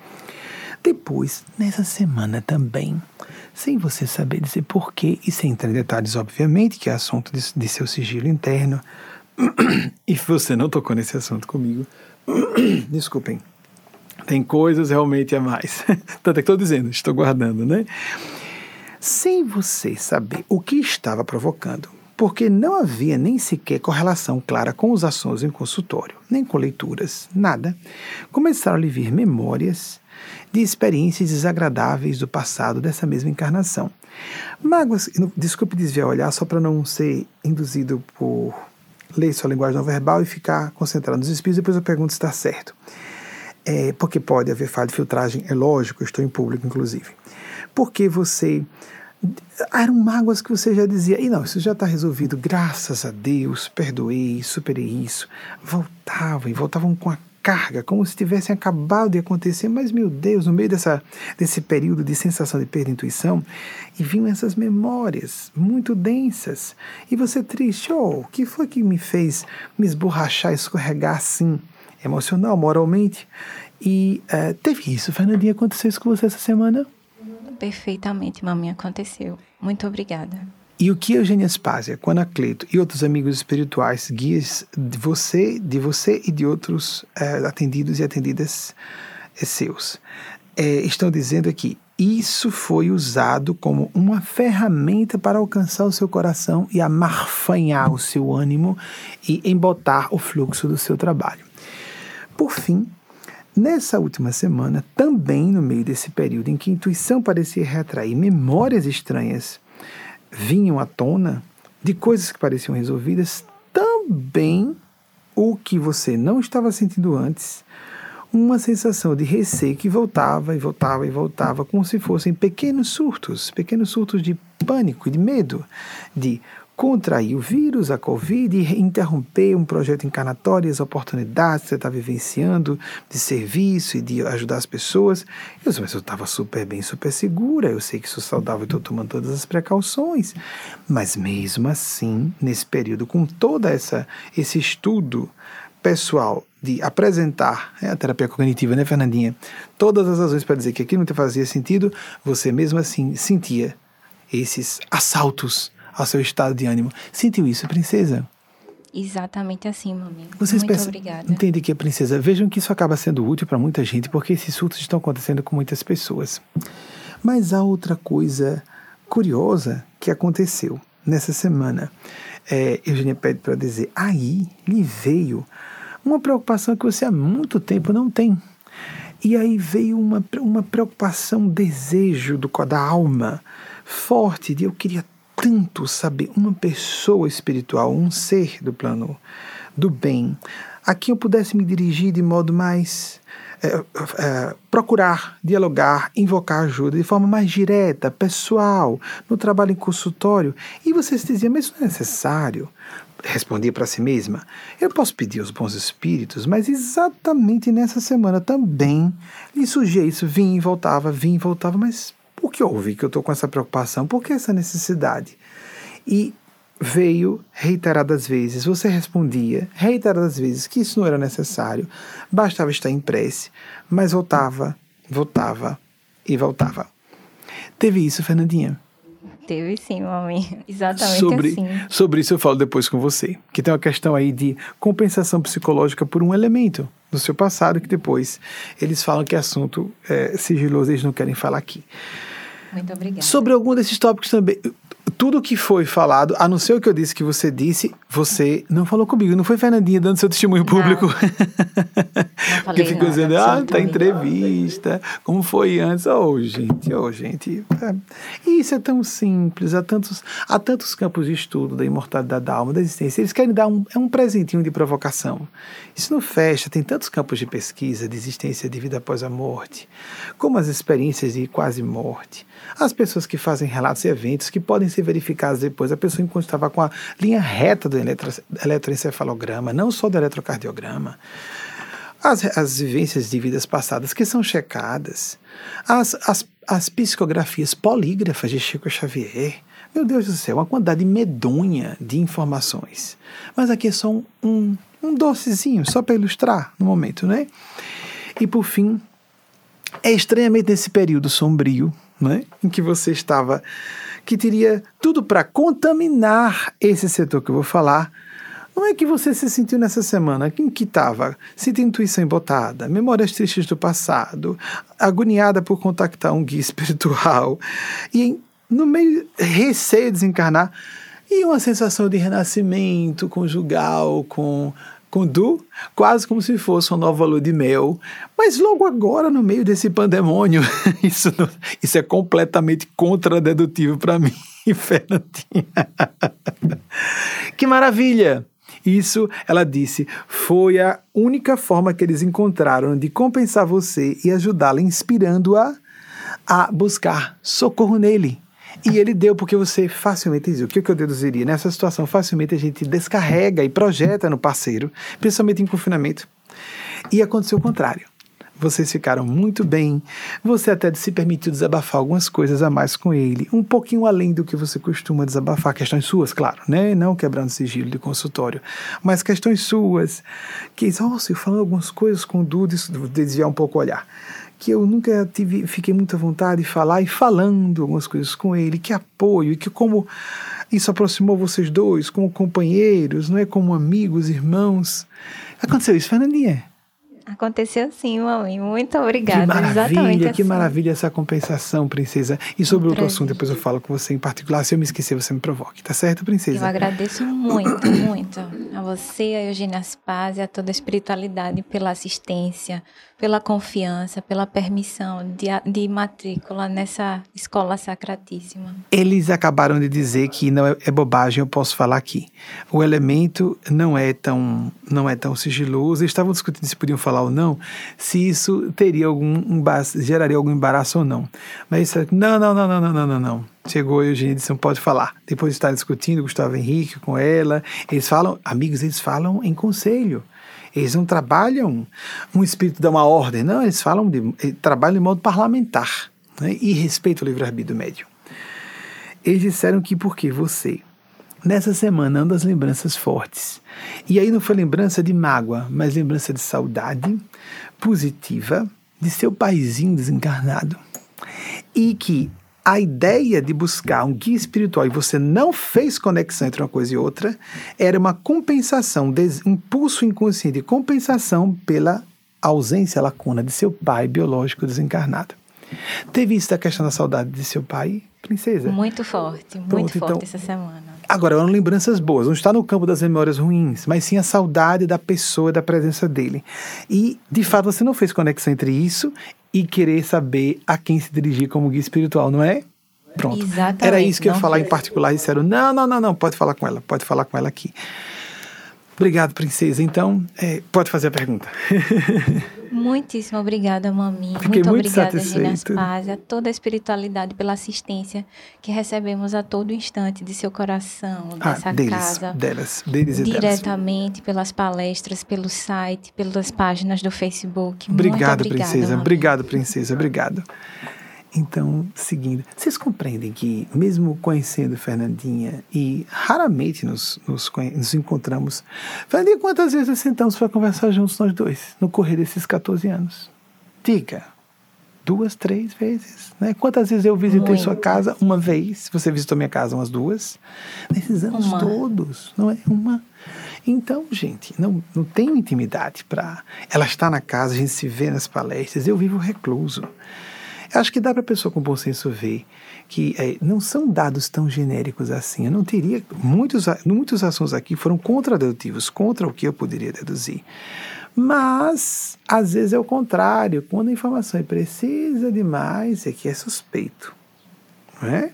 Speaker 2: Depois, nessa semana também, sem você saber dizer porquê e sem entrar em detalhes, obviamente, que é assunto de, de seu sigilo interno, e você não tocou nesse assunto comigo, desculpem, tem coisas realmente a mais. Tanto é que estou dizendo, estou guardando, né? Sem você saber o que estava provocando, porque não havia nem sequer correlação clara com os assuntos em consultório, nem com leituras, nada, começaram a lhe vir memórias de experiências desagradáveis do passado dessa mesma encarnação. Mágoas, desculpe desviar o olhar só para não ser induzido por ler sua linguagem não verbal e ficar concentrado nos espíritos, depois eu pergunto se está certo. É, porque pode haver falha de filtragem, é lógico, estou em público, inclusive. Porque você. Eram mágoas que você já dizia, e não, isso já está resolvido, graças a Deus, perdoei, superei isso. Voltavam, e voltavam com a carga, como se tivessem acabado de acontecer, mas meu Deus, no meio dessa, desse período de sensação de perda de intuição, e vinham essas memórias muito densas, e você triste, oh, o que foi que me fez me esborrachar, escorregar assim, emocional, moralmente? E uh, teve isso, Fernandinha, aconteceu isso com você essa semana?
Speaker 1: Perfeitamente, mamãe, aconteceu. Muito obrigada.
Speaker 2: E o que Eugênia Spásia, Anacleto e outros amigos espirituais, guias de você, de você e de outros é, atendidos e atendidas é, seus, é, estão dizendo aqui, isso foi usado como uma ferramenta para alcançar o seu coração e amarfanhar o seu ânimo e embotar o fluxo do seu trabalho. Por fim, Nessa última semana, também no meio desse período em que a intuição parecia retrair memórias estranhas vinham à tona de coisas que pareciam resolvidas, também o que você não estava sentindo antes, uma sensação de receio que voltava e voltava e voltava, como se fossem pequenos surtos, pequenos surtos de pânico, de medo, de contrair o vírus, a Covid, e interromper um projeto encarnatório, as oportunidades que você está vivenciando de serviço e de ajudar as pessoas. Eu, mas eu estava super bem, super segura, eu sei que sou saudável e estou tomando todas as precauções. Mas mesmo assim, nesse período, com toda essa esse estudo pessoal de apresentar é a terapia cognitiva, né, Fernandinha? Todas as razões para dizer que aquilo não te fazia sentido, você mesmo assim sentia esses assaltos ao seu estado de ânimo. Sentiu isso, princesa?
Speaker 1: Exatamente assim, mami.
Speaker 2: Vocês
Speaker 1: Muito
Speaker 2: pensam,
Speaker 1: obrigada.
Speaker 2: Entende que, princesa, vejam que isso acaba sendo útil para muita gente, porque esses surtos estão acontecendo com muitas pessoas. Mas há outra coisa curiosa que aconteceu nessa semana. É, Eugênia pede para dizer, aí lhe veio uma preocupação que você há muito tempo não tem. E aí veio uma, uma preocupação, um desejo do, da alma forte de eu queria tanto saber uma pessoa espiritual, um ser do plano do bem, a quem eu pudesse me dirigir de modo mais. É, é, procurar dialogar, invocar ajuda de forma mais direta, pessoal, no trabalho em consultório. E você se dizia, mas isso não é necessário. Respondia para si mesma: Eu posso pedir aos bons espíritos, mas exatamente nessa semana também lhe surgia isso. Vim e voltava, vim e voltava, mas o que houve que eu estou com essa preocupação? Por que essa necessidade? E veio reiteradas vezes, você respondia reiteradas vezes que isso não era necessário, bastava estar em prece, mas voltava, voltava e voltava. Teve isso, Fernandinha?
Speaker 1: Teve sim, mamãe. Exatamente
Speaker 2: sobre,
Speaker 1: assim.
Speaker 2: Sobre isso eu falo depois com você. Que tem uma questão aí de compensação psicológica por um elemento do seu passado que depois eles falam que é assunto é, sigiloso, eles não querem falar aqui.
Speaker 1: Muito obrigada.
Speaker 2: Sobre algum desses tópicos também, tudo que foi falado, a não ser o que eu disse que você disse, você não falou comigo. Não foi Fernandinha dando seu testemunho público.
Speaker 1: Não falei
Speaker 2: que ficou
Speaker 1: nada,
Speaker 2: dizendo, ah, tá entrevista, como foi antes. Oh, gente, oh, gente. É. Isso é tão simples. Há tantos, há tantos campos de estudo da imortalidade da alma, da existência. Eles querem dar um, é um presentinho de provocação. Isso não fecha. Tem tantos campos de pesquisa, de existência de vida após a morte, como as experiências de quase morte. As pessoas que fazem relatos e eventos que podem verificados depois. A pessoa, enquanto estava com a linha reta do eletro, eletroencefalograma, não só do eletrocardiograma. as, as vivências de vidas passadas que são checadas, as, as, as psicografias polígrafas de Chico Xavier. Meu Deus do céu, uma quantidade medonha de informações. Mas aqui é só um, um, um docezinho, só para ilustrar no momento, né? E por fim, é estranhamente nesse período sombrio, né, em que você estava, que teria tudo para contaminar esse setor que eu vou falar, como é que você se sentiu nessa semana? Em que estava? Sinta intuição embotada, memórias tristes do passado, agoniada por contactar um guia espiritual, e no meio receio de desencarnar, e uma sensação de renascimento conjugal com com quase como se fosse uma nova lua de mel. Mas logo agora, no meio desse pandemônio, isso, não, isso é completamente contradedutivo para mim, Fernandinha. que maravilha! Isso, ela disse, foi a única forma que eles encontraram de compensar você e ajudá-la, inspirando-a a buscar socorro nele. E ele deu porque você facilmente diz. O que, que eu deduziria? Nessa situação, facilmente a gente descarrega e projeta no parceiro, principalmente em confinamento. E aconteceu o contrário. Vocês ficaram muito bem. Você até se permitiu desabafar algumas coisas a mais com ele, um pouquinho além do que você costuma desabafar. Questões suas, claro, né? Não quebrando sigilo de consultório, mas questões suas. Que, nossa, eu falando algumas coisas com o Dudu, desviar um pouco o olhar que eu nunca tive, fiquei muita vontade de falar e falando algumas coisas com ele, que apoio e que como isso aproximou vocês dois como companheiros, não é como amigos, irmãos. Aconteceu isso, Fernandinha?
Speaker 1: Aconteceu sim, mãe. Muito obrigada.
Speaker 2: Que maravilha,
Speaker 1: Exatamente
Speaker 2: que
Speaker 1: assim.
Speaker 2: maravilha essa compensação, princesa. E sobre outro assunto, depois eu falo com você em particular. Se eu me esquecer, você me provoque, tá certo, princesa?
Speaker 1: Eu agradeço muito, muito a você, a Eugênia Spaz e a toda a espiritualidade pela assistência, pela confiança, pela permissão de, de matrícula nessa escola sacratíssima.
Speaker 2: Eles acabaram de dizer que não é, é, bobagem, eu posso falar aqui. O elemento não é tão não é tão sigiloso. Eles estavam discutindo se podiam falar ou não, se isso teria algum geraria algum embaraço ou não. Mas não, não, não, não, não, não, não. não chegou e Eugênia disse, não pode falar. Depois de estar discutindo, Gustavo Henrique com ela, eles falam, amigos, eles falam em conselho. Eles não trabalham um espírito dá uma ordem, não, eles falam de eles trabalham de modo parlamentar né, e respeito ao livre-arbítrio do médium. Eles disseram que porque você, nessa semana, anda as lembranças fortes. E aí não foi lembrança de mágoa, mas lembrança de saudade positiva de seu paizinho desencarnado. E que a ideia de buscar um guia espiritual e você não fez conexão entre uma coisa e outra era uma compensação, des- impulso inconsciente de compensação pela ausência, lacuna de seu pai biológico desencarnado. Teve isso da questão da saudade de seu pai, princesa?
Speaker 1: Muito forte, muito
Speaker 2: Pronto,
Speaker 1: forte
Speaker 2: então-
Speaker 1: essa semana.
Speaker 2: Agora, eram lembranças boas, não está no campo das memórias ruins, mas sim a saudade da pessoa, da presença dele. E, de fato, você não fez conexão entre isso e querer saber a quem se dirigir como guia espiritual, não é? Pronto.
Speaker 1: Exatamente,
Speaker 2: Era isso que eu ia falar em particular. E disseram: não, não, não, não, pode falar com ela, pode falar com ela aqui. Obrigado, princesa. Então, é, pode fazer a pergunta.
Speaker 1: Muitíssimo obrigada, maminha.
Speaker 2: Fiquei
Speaker 1: muito
Speaker 2: muito
Speaker 1: obrigada,
Speaker 2: satisfeito.
Speaker 1: Spaz, a toda a espiritualidade pela assistência que recebemos a todo instante de seu coração, dessa
Speaker 2: ah, deles,
Speaker 1: casa.
Speaker 2: delas, deles e delas.
Speaker 1: Diretamente pelas palestras, pelo site, pelas páginas do Facebook.
Speaker 2: Obrigado, princesa.
Speaker 1: maminha.
Speaker 2: Obrigado, princesa. Obrigado. Então, seguindo, vocês compreendem que, mesmo conhecendo Fernandinha e raramente nos, nos, nos encontramos, Fernandinha, quantas vezes nós sentamos para conversar juntos nós dois, no correr desses 14 anos? Diga. Duas, três vezes. Né? Quantas vezes eu visitei sua casa? Uma vez. Você visitou minha casa umas duas. Nesses anos
Speaker 1: Uma.
Speaker 2: todos, não é? Uma. Então, gente, não, não tenho intimidade para. Ela está na casa, a gente se vê nas palestras, eu vivo recluso. Eu Acho que dá para a pessoa com bom senso ver que eh, não são dados tão genéricos assim. Eu não teria. Muitos, muitos assuntos aqui foram contradedutivos, contra o que eu poderia deduzir. Mas, às vezes é o contrário. Quando a informação é precisa demais, é que é suspeito. Não é?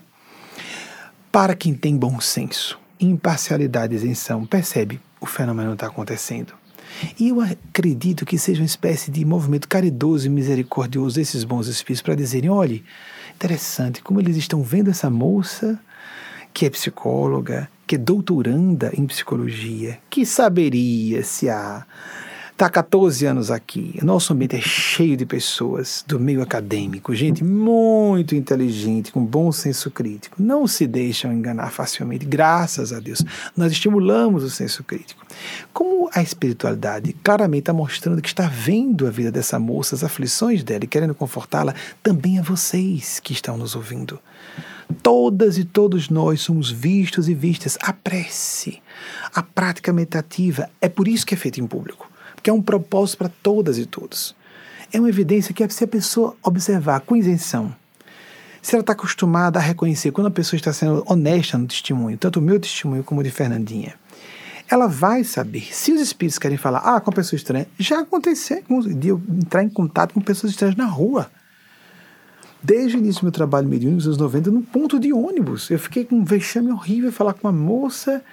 Speaker 2: Para quem tem bom senso, imparcialidade e isenção, percebe o fenômeno está acontecendo. E eu acredito que seja uma espécie de movimento caridoso e misericordioso desses bons espíritos para dizerem: olhe, interessante como eles estão vendo essa moça que é psicóloga, que é doutoranda em psicologia, que saberia se a Está há 14 anos aqui. Nosso ambiente é cheio de pessoas do meio acadêmico, gente muito inteligente, com bom senso crítico. Não se deixam enganar facilmente, graças a Deus. Nós estimulamos o senso crítico. Como a espiritualidade claramente está mostrando que está vendo a vida dessa moça, as aflições dela e querendo confortá-la, também a vocês que estão nos ouvindo. Todas e todos nós somos vistos e vistas. A prece, a prática meditativa, é por isso que é feita em público que é um propósito para todas e todos. É uma evidência que é se a pessoa observar com isenção, se ela está acostumada a reconhecer quando a pessoa está sendo honesta no testemunho, tanto o meu testemunho como o de Fernandinha, ela vai saber. Se os espíritos querem falar ah, com a pessoa estranha, já aconteceu de eu entrar em contato com pessoas estranhas na rua. Desde o início do meu trabalho mediúnico, nos anos 90, num ponto de ônibus. Eu fiquei com um vexame horrível falar com uma moça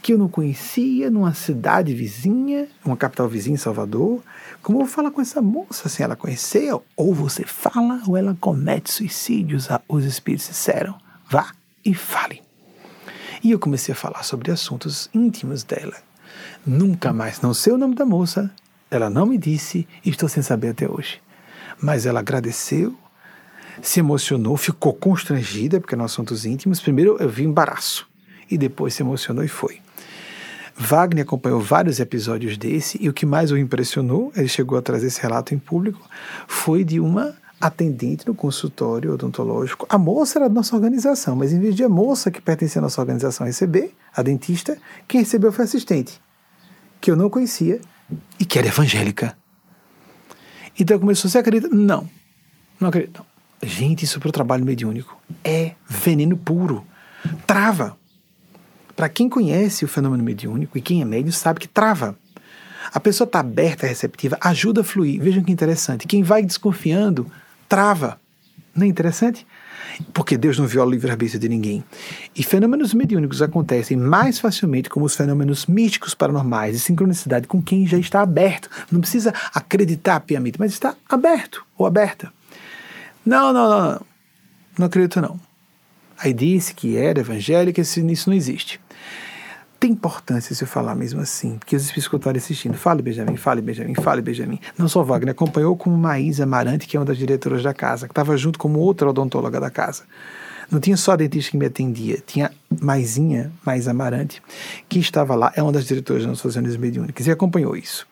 Speaker 2: que eu não conhecia, numa cidade vizinha, uma capital vizinha, Salvador. Como eu vou falar com essa moça sem ela conhecer? Ou você fala ou ela comete suicídios, os espíritos disseram. Vá e fale. E eu comecei a falar sobre assuntos íntimos dela. Nunca mais, não sei o nome da moça, ela não me disse e estou sem saber até hoje. Mas ela agradeceu, se emocionou, ficou constrangida, porque eram assuntos íntimos. Primeiro eu vi embaraço e depois se emocionou e foi. Wagner acompanhou vários episódios desse e o que mais o impressionou, ele chegou a trazer esse relato em público, foi de uma atendente no consultório odontológico. A moça era da nossa organização, mas em vez de a moça que pertencia à nossa organização receber, a dentista, quem recebeu foi a assistente, que eu não conhecia e que era evangélica. Então começou, você acredita? Não, não acredito. Gente, isso para o trabalho mediúnico é veneno puro. Trava. Para quem conhece o fenômeno mediúnico e quem é médium sabe que trava. A pessoa está aberta, receptiva, ajuda a fluir. Vejam que interessante. Quem vai desconfiando, trava. Não é interessante? Porque Deus não viola o livre-arbítrio de ninguém. E fenômenos mediúnicos acontecem mais facilmente como os fenômenos místicos paranormais de sincronicidade com quem já está aberto. Não precisa acreditar piamente, mas está aberto ou aberta. Não, não, não, não. Não acredito não. Aí disse que era evangélica, isso não existe tem importância se eu falar mesmo assim, porque os escutarem assistindo. Fale, Benjamin, fale, Benjamin, fale, Benjamin. Não só Wagner, acompanhou como Maísa Amarante, que é uma das diretoras da casa, que estava junto como outra odontóloga da casa. Não tinha só a dentista que me atendia, tinha Maisinha, Mais Amarante, que estava lá, é uma das diretoras das reuniões mediúnicas, e acompanhou isso.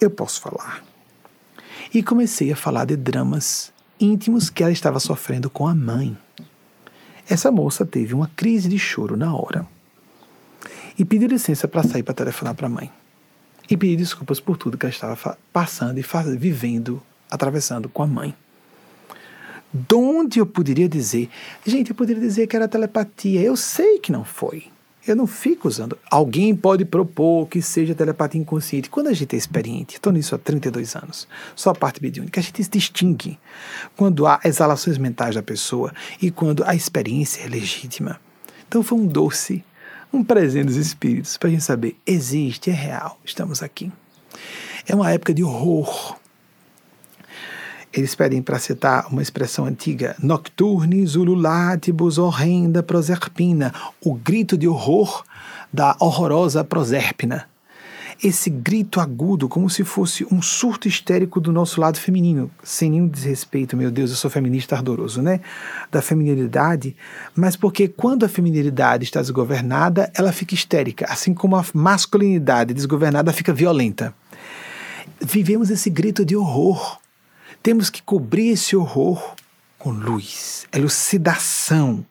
Speaker 2: Eu posso falar. E comecei a falar de dramas íntimos que ela estava sofrendo com a mãe. Essa moça teve uma crise de choro na hora e pediu licença para sair para telefonar para a mãe. E pedir desculpas por tudo que ela estava passando e vivendo, atravessando com a mãe. Donde eu poderia dizer, gente, eu poderia dizer que era telepatia. Eu sei que não foi. Eu não fico usando. Alguém pode propor que seja telepatia inconsciente. Quando a gente é experiente, estou nisso há 32 anos, só a parte mediúnica, a gente se distingue quando há exalações mentais da pessoa e quando a experiência é legítima. Então foi um doce um presente dos espíritos para a gente saber: existe, é real, estamos aqui. É uma época de horror. Eles pedem para citar uma expressão antiga: Nocturnis ululatibus horrenda proserpina, o grito de horror da horrorosa Proserpina esse grito agudo, como se fosse um surto histérico do nosso lado feminino, sem nenhum desrespeito, meu Deus, eu sou feminista ardoroso, né? Da feminilidade, mas porque quando a feminilidade está desgovernada, ela fica histérica, assim como a masculinidade desgovernada fica violenta. Vivemos esse grito de horror. Temos que cobrir esse horror com luz, elucidação,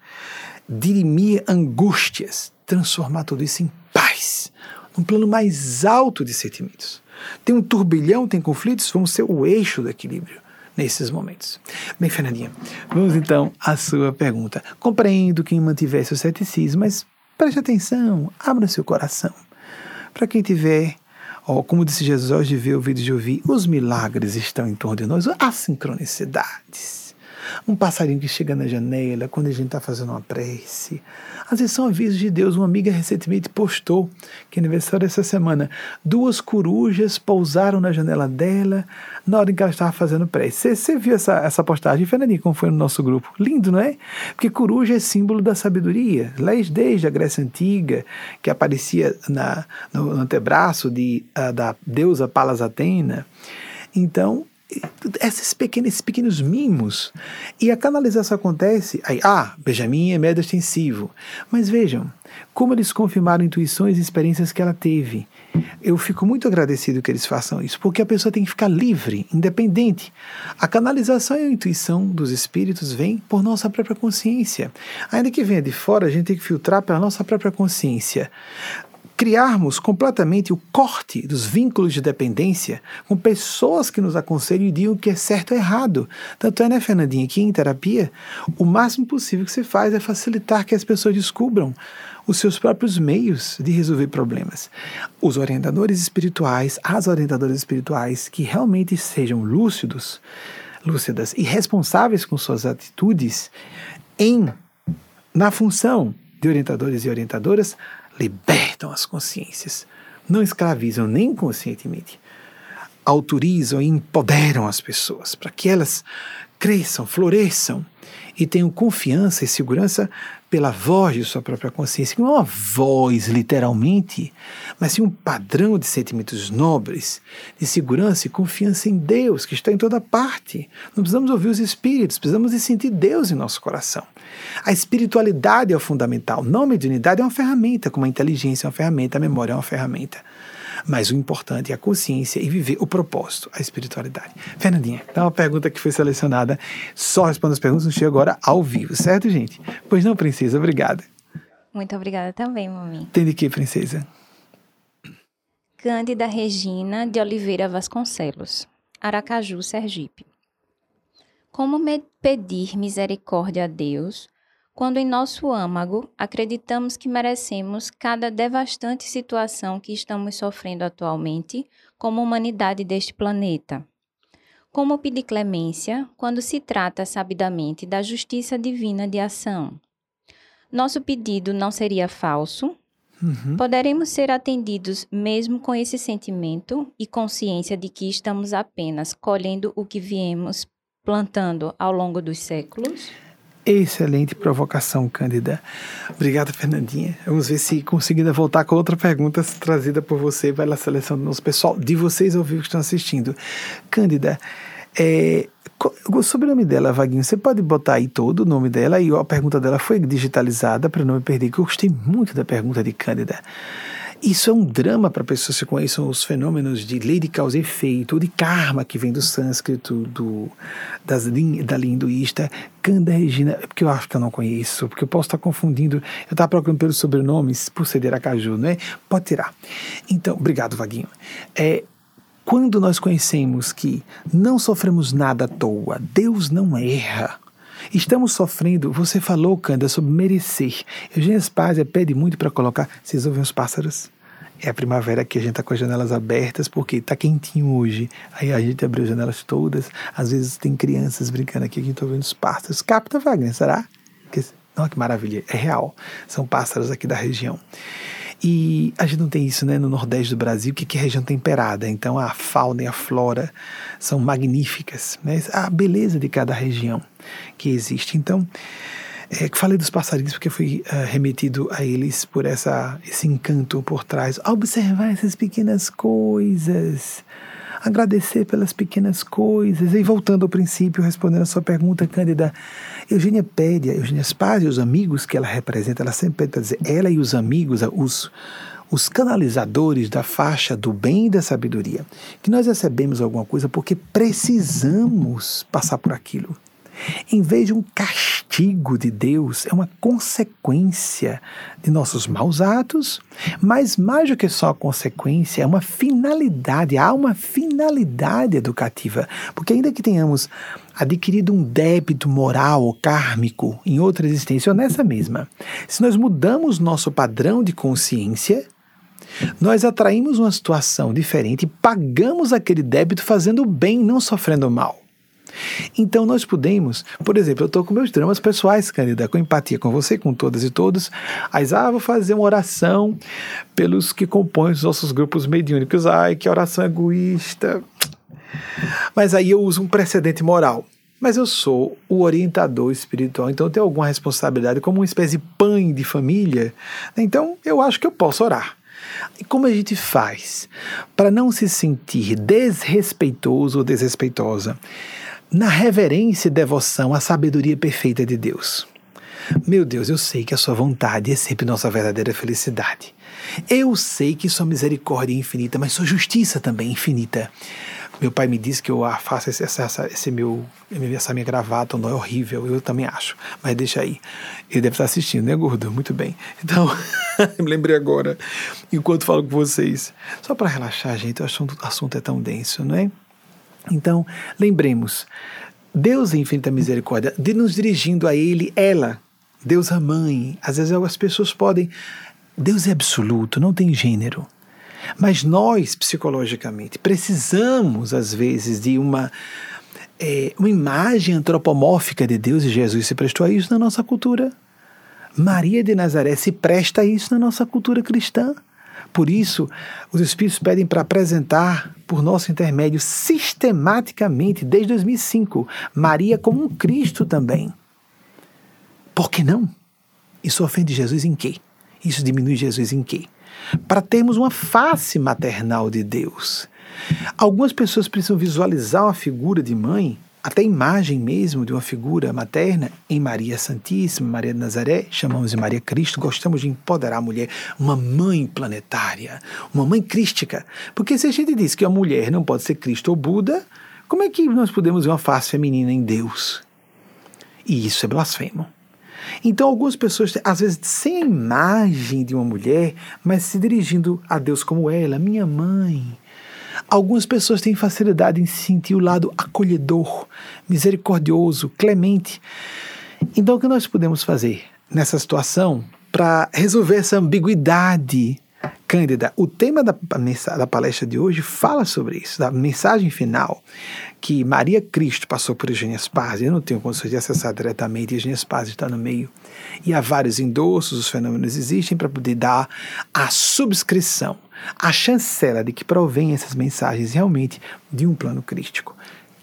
Speaker 2: dirimir angústias, transformar tudo isso em paz um plano mais alto de sentimentos. Tem um turbilhão, tem conflitos, vamos ser o eixo do equilíbrio nesses momentos. Bem, Fernandinha, vamos então à sua pergunta. Compreendo quem mantiver seu ceticismo, mas preste atenção, abra seu coração. Para quem tiver, ó, como disse Jesus, de ver, ouvir de ouvir, os milagres estão em torno de nós, as sincronicidades. Um passarinho que chega na janela quando a gente está fazendo uma prece. Às vezes são avisos de Deus. Uma amiga recentemente postou que é aniversário essa semana. Duas corujas pousaram na janela dela na hora em que ela estava fazendo prece. Você viu essa, essa postagem, Fernandinho, como foi no nosso grupo? Lindo, não é? Porque coruja é símbolo da sabedoria. Desde a Grécia Antiga, que aparecia na, no, no antebraço de, uh, da deusa Palas Atena. Então, esses pequenos, esses pequenos mimos. E a canalização acontece, aí, ah, Benjamin é médio extensivo. Mas vejam, como eles confirmaram intuições e experiências que ela teve. Eu fico muito agradecido que eles façam isso, porque a pessoa tem que ficar livre, independente. A canalização e a intuição dos espíritos vem por nossa própria consciência. Ainda que venha de fora, a gente tem que filtrar pela nossa própria consciência criarmos completamente o corte dos vínculos de dependência com pessoas que nos aconselham e digam que é certo ou errado. Tanto é, né, Fernandinha, que em terapia, o máximo possível que se faz é facilitar que as pessoas descubram os seus próprios meios de resolver problemas. Os orientadores espirituais, as orientadoras espirituais que realmente sejam lúcidos, lúcidas e responsáveis com suas atitudes em na função de orientadores e orientadoras libertam as consciências, não escravizam nem conscientemente, autorizam e empoderam as pessoas para que elas cresçam, floresçam e tenham confiança e segurança pela voz de sua própria consciência, que não é uma voz literalmente, mas sim um padrão de sentimentos nobres, de segurança e confiança em Deus, que está em toda parte. Não precisamos ouvir os espíritos, precisamos de sentir Deus em nosso coração. A espiritualidade é o fundamental, não a mediunidade é uma ferramenta, como a inteligência é uma ferramenta, a memória é uma ferramenta. Mas o importante é a consciência e viver o propósito, a espiritualidade. Fernandinha, então uma pergunta que foi selecionada, só respondo as perguntas, não chega agora ao vivo, certo, gente? Pois não, princesa, obrigada.
Speaker 1: Muito obrigada também, mami.
Speaker 2: Tem de que, princesa?
Speaker 1: Cândida Regina de Oliveira Vasconcelos, Aracaju, Sergipe. Como me pedir misericórdia a Deus quando em nosso âmago acreditamos que merecemos cada devastante situação que estamos sofrendo atualmente como humanidade deste planeta. Como pedir clemência quando se trata sabidamente da justiça divina de ação? Nosso pedido não seria falso? Uhum. Poderemos ser atendidos mesmo com esse sentimento e consciência de que estamos apenas colhendo o que viemos plantando ao longo dos séculos?
Speaker 2: Excelente provocação, Cândida. Obrigada, Fernandinha. Vamos ver se conseguindo voltar com outra pergunta trazida por você pela seleção do nosso pessoal, de vocês ao vivo que estão assistindo. Cândida, é, o sobrenome dela, Vaguinho, você pode botar aí todo o nome dela e a pergunta dela foi digitalizada para não me perder, que eu gostei muito da pergunta de Cândida. Isso é um drama para pessoas que conheçam os fenômenos de lei de causa e efeito, de karma, que vem do sânscrito, do, das, da linha hinduísta. Kanda Regina, é porque eu acho que eu não conheço, porque eu posso estar confundindo. Eu estava procurando pelos sobrenomes, por ser de Aracaju, não é? Pode tirar. Então, obrigado, Vaguinho. É, quando nós conhecemos que não sofremos nada à toa, Deus não erra. Estamos sofrendo, você falou, Canda, sobre merecer. Eugênia Spazia pede muito para colocar. Vocês ouvem os pássaros? É a primavera que a gente está com as janelas abertas, porque está quentinho hoje. Aí a gente abriu as janelas todas. Às vezes tem crianças brincando aqui, a gente está ouvindo os pássaros. Capta, Wagner, será? Que, não, que maravilha. É real. São pássaros aqui da região. E a gente não tem isso né, no Nordeste do Brasil, que é região temperada. Então a fauna e a flora são magníficas. Né? A beleza de cada região que existe. Então, é, falei dos passarinhos porque fui uh, remetido a eles por essa, esse encanto por trás. Observar essas pequenas coisas agradecer pelas pequenas coisas. E voltando ao princípio, respondendo a sua pergunta, Cândida, Eugênia pede, a Eugênia Spaz e os amigos que ela representa, ela sempre pede para dizer, ela e os amigos, os, os canalizadores da faixa do bem e da sabedoria, que nós recebemos alguma coisa porque precisamos passar por aquilo em vez de um castigo de Deus, é uma consequência de nossos maus atos, mas mais do que só consequência, é uma finalidade, há uma finalidade educativa, porque ainda que tenhamos adquirido um débito moral ou kármico em outra existência ou nessa mesma, se nós mudamos nosso padrão de consciência, nós atraímos uma situação diferente e pagamos aquele débito fazendo bem, não sofrendo mal. Então nós podemos, por exemplo, eu estou com meus dramas pessoais, Cândida, com empatia com você, com todas e todos. Aí, ah, vou fazer uma oração pelos que compõem os nossos grupos mediúnicos. Ai, que oração egoísta. Mas aí eu uso um precedente moral. Mas eu sou o orientador espiritual, então eu tenho alguma responsabilidade como uma espécie de pai de família. Então eu acho que eu posso orar. E como a gente faz para não se sentir desrespeitoso ou desrespeitosa na reverência e devoção à sabedoria perfeita de Deus? Meu Deus, eu sei que a sua vontade é sempre nossa verdadeira felicidade. Eu sei que sua misericórdia é infinita, mas sua justiça também é infinita. Meu pai me disse que eu faço esse, essa, esse meu, essa minha gravata, não é horrível, eu também acho. Mas deixa aí. Ele deve estar assistindo, né, gordo? Muito bem. Então, me lembrei agora, enquanto falo com vocês. Só para relaxar, gente, o assunto, é tão denso, não é? Então, lembremos, Deus em infinita misericórdia, de nos dirigindo a Ele, ela, Deus a mãe. Às vezes as pessoas podem. Deus é absoluto, não tem gênero. Mas nós, psicologicamente, precisamos, às vezes, de uma, é, uma imagem antropomórfica de Deus e Jesus se prestou a isso na nossa cultura. Maria de Nazaré se presta a isso na nossa cultura cristã. Por isso, os Espíritos pedem para apresentar, por nosso intermédio, sistematicamente, desde 2005, Maria como um Cristo também. Por que não? Isso ofende Jesus em quê? Isso diminui Jesus em quê? para termos uma face maternal de Deus. Algumas pessoas precisam visualizar uma figura de mãe, até a imagem mesmo de uma figura materna, em Maria Santíssima, Maria de Nazaré, chamamos de Maria Cristo, gostamos de empoderar a mulher, uma mãe planetária, uma mãe crística. Porque se a gente diz que a mulher não pode ser Cristo ou Buda, como é que nós podemos ver uma face feminina em Deus? E isso é blasfemo. Então, algumas pessoas, às vezes, sem a imagem de uma mulher, mas se dirigindo a Deus como ela, minha mãe. Algumas pessoas têm facilidade em sentir o lado acolhedor, misericordioso, clemente. Então, o que nós podemos fazer nessa situação para resolver essa ambiguidade Cândida, o tema da, da palestra de hoje fala sobre isso, da mensagem final, que Maria Cristo passou por Eugênia Spazio. Eu não tenho condições de acessar diretamente, Eugênia Spazio está no meio. E há vários endossos, os fenômenos existem para poder dar a subscrição, a chancela de que provém essas mensagens realmente de um plano crístico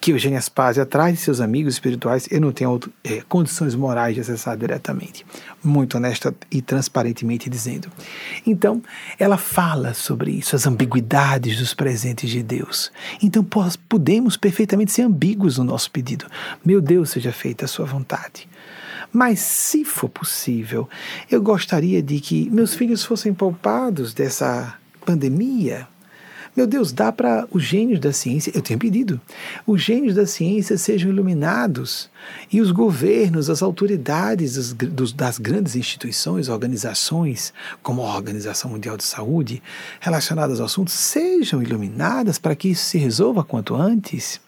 Speaker 2: que Eugênia Spazia atrás de seus amigos espirituais, eu não tenho é, condições morais de acessar diretamente. Muito honesta e transparentemente dizendo. Então, ela fala sobre isso, as ambiguidades dos presentes de Deus. Então, podemos perfeitamente ser ambíguos no nosso pedido. Meu Deus, seja feita a sua vontade. Mas, se for possível, eu gostaria de que meus filhos fossem poupados dessa pandemia meu Deus, dá para os gênios da ciência, eu tenho pedido, os gênios da ciência sejam iluminados e os governos, as autoridades dos, das grandes instituições, organizações, como a Organização Mundial de Saúde, relacionadas ao assunto, sejam iluminadas para que isso se resolva quanto antes.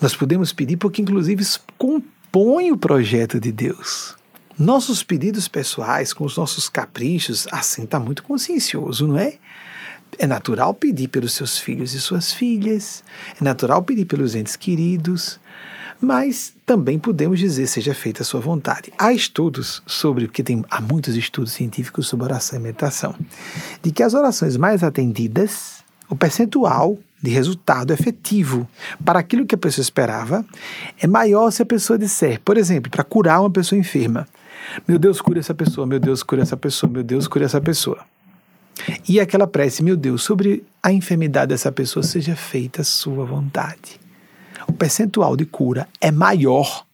Speaker 2: Nós podemos pedir porque, inclusive, isso compõe o projeto de Deus. Nossos pedidos pessoais, com os nossos caprichos, assim está muito consciencioso, não é? É natural pedir pelos seus filhos e suas filhas, é natural pedir pelos entes queridos, mas também podemos dizer seja feita a sua vontade. Há estudos sobre, porque tem, há muitos estudos científicos sobre oração e meditação, de que as orações mais atendidas, o percentual de resultado efetivo para aquilo que a pessoa esperava é maior se a pessoa disser, por exemplo, para curar uma pessoa enferma. Meu Deus, cura essa pessoa, meu Deus, cura essa pessoa, meu Deus, cura essa pessoa. E aquela prece, meu Deus, sobre a enfermidade dessa pessoa, seja feita a sua vontade. O percentual de cura é maior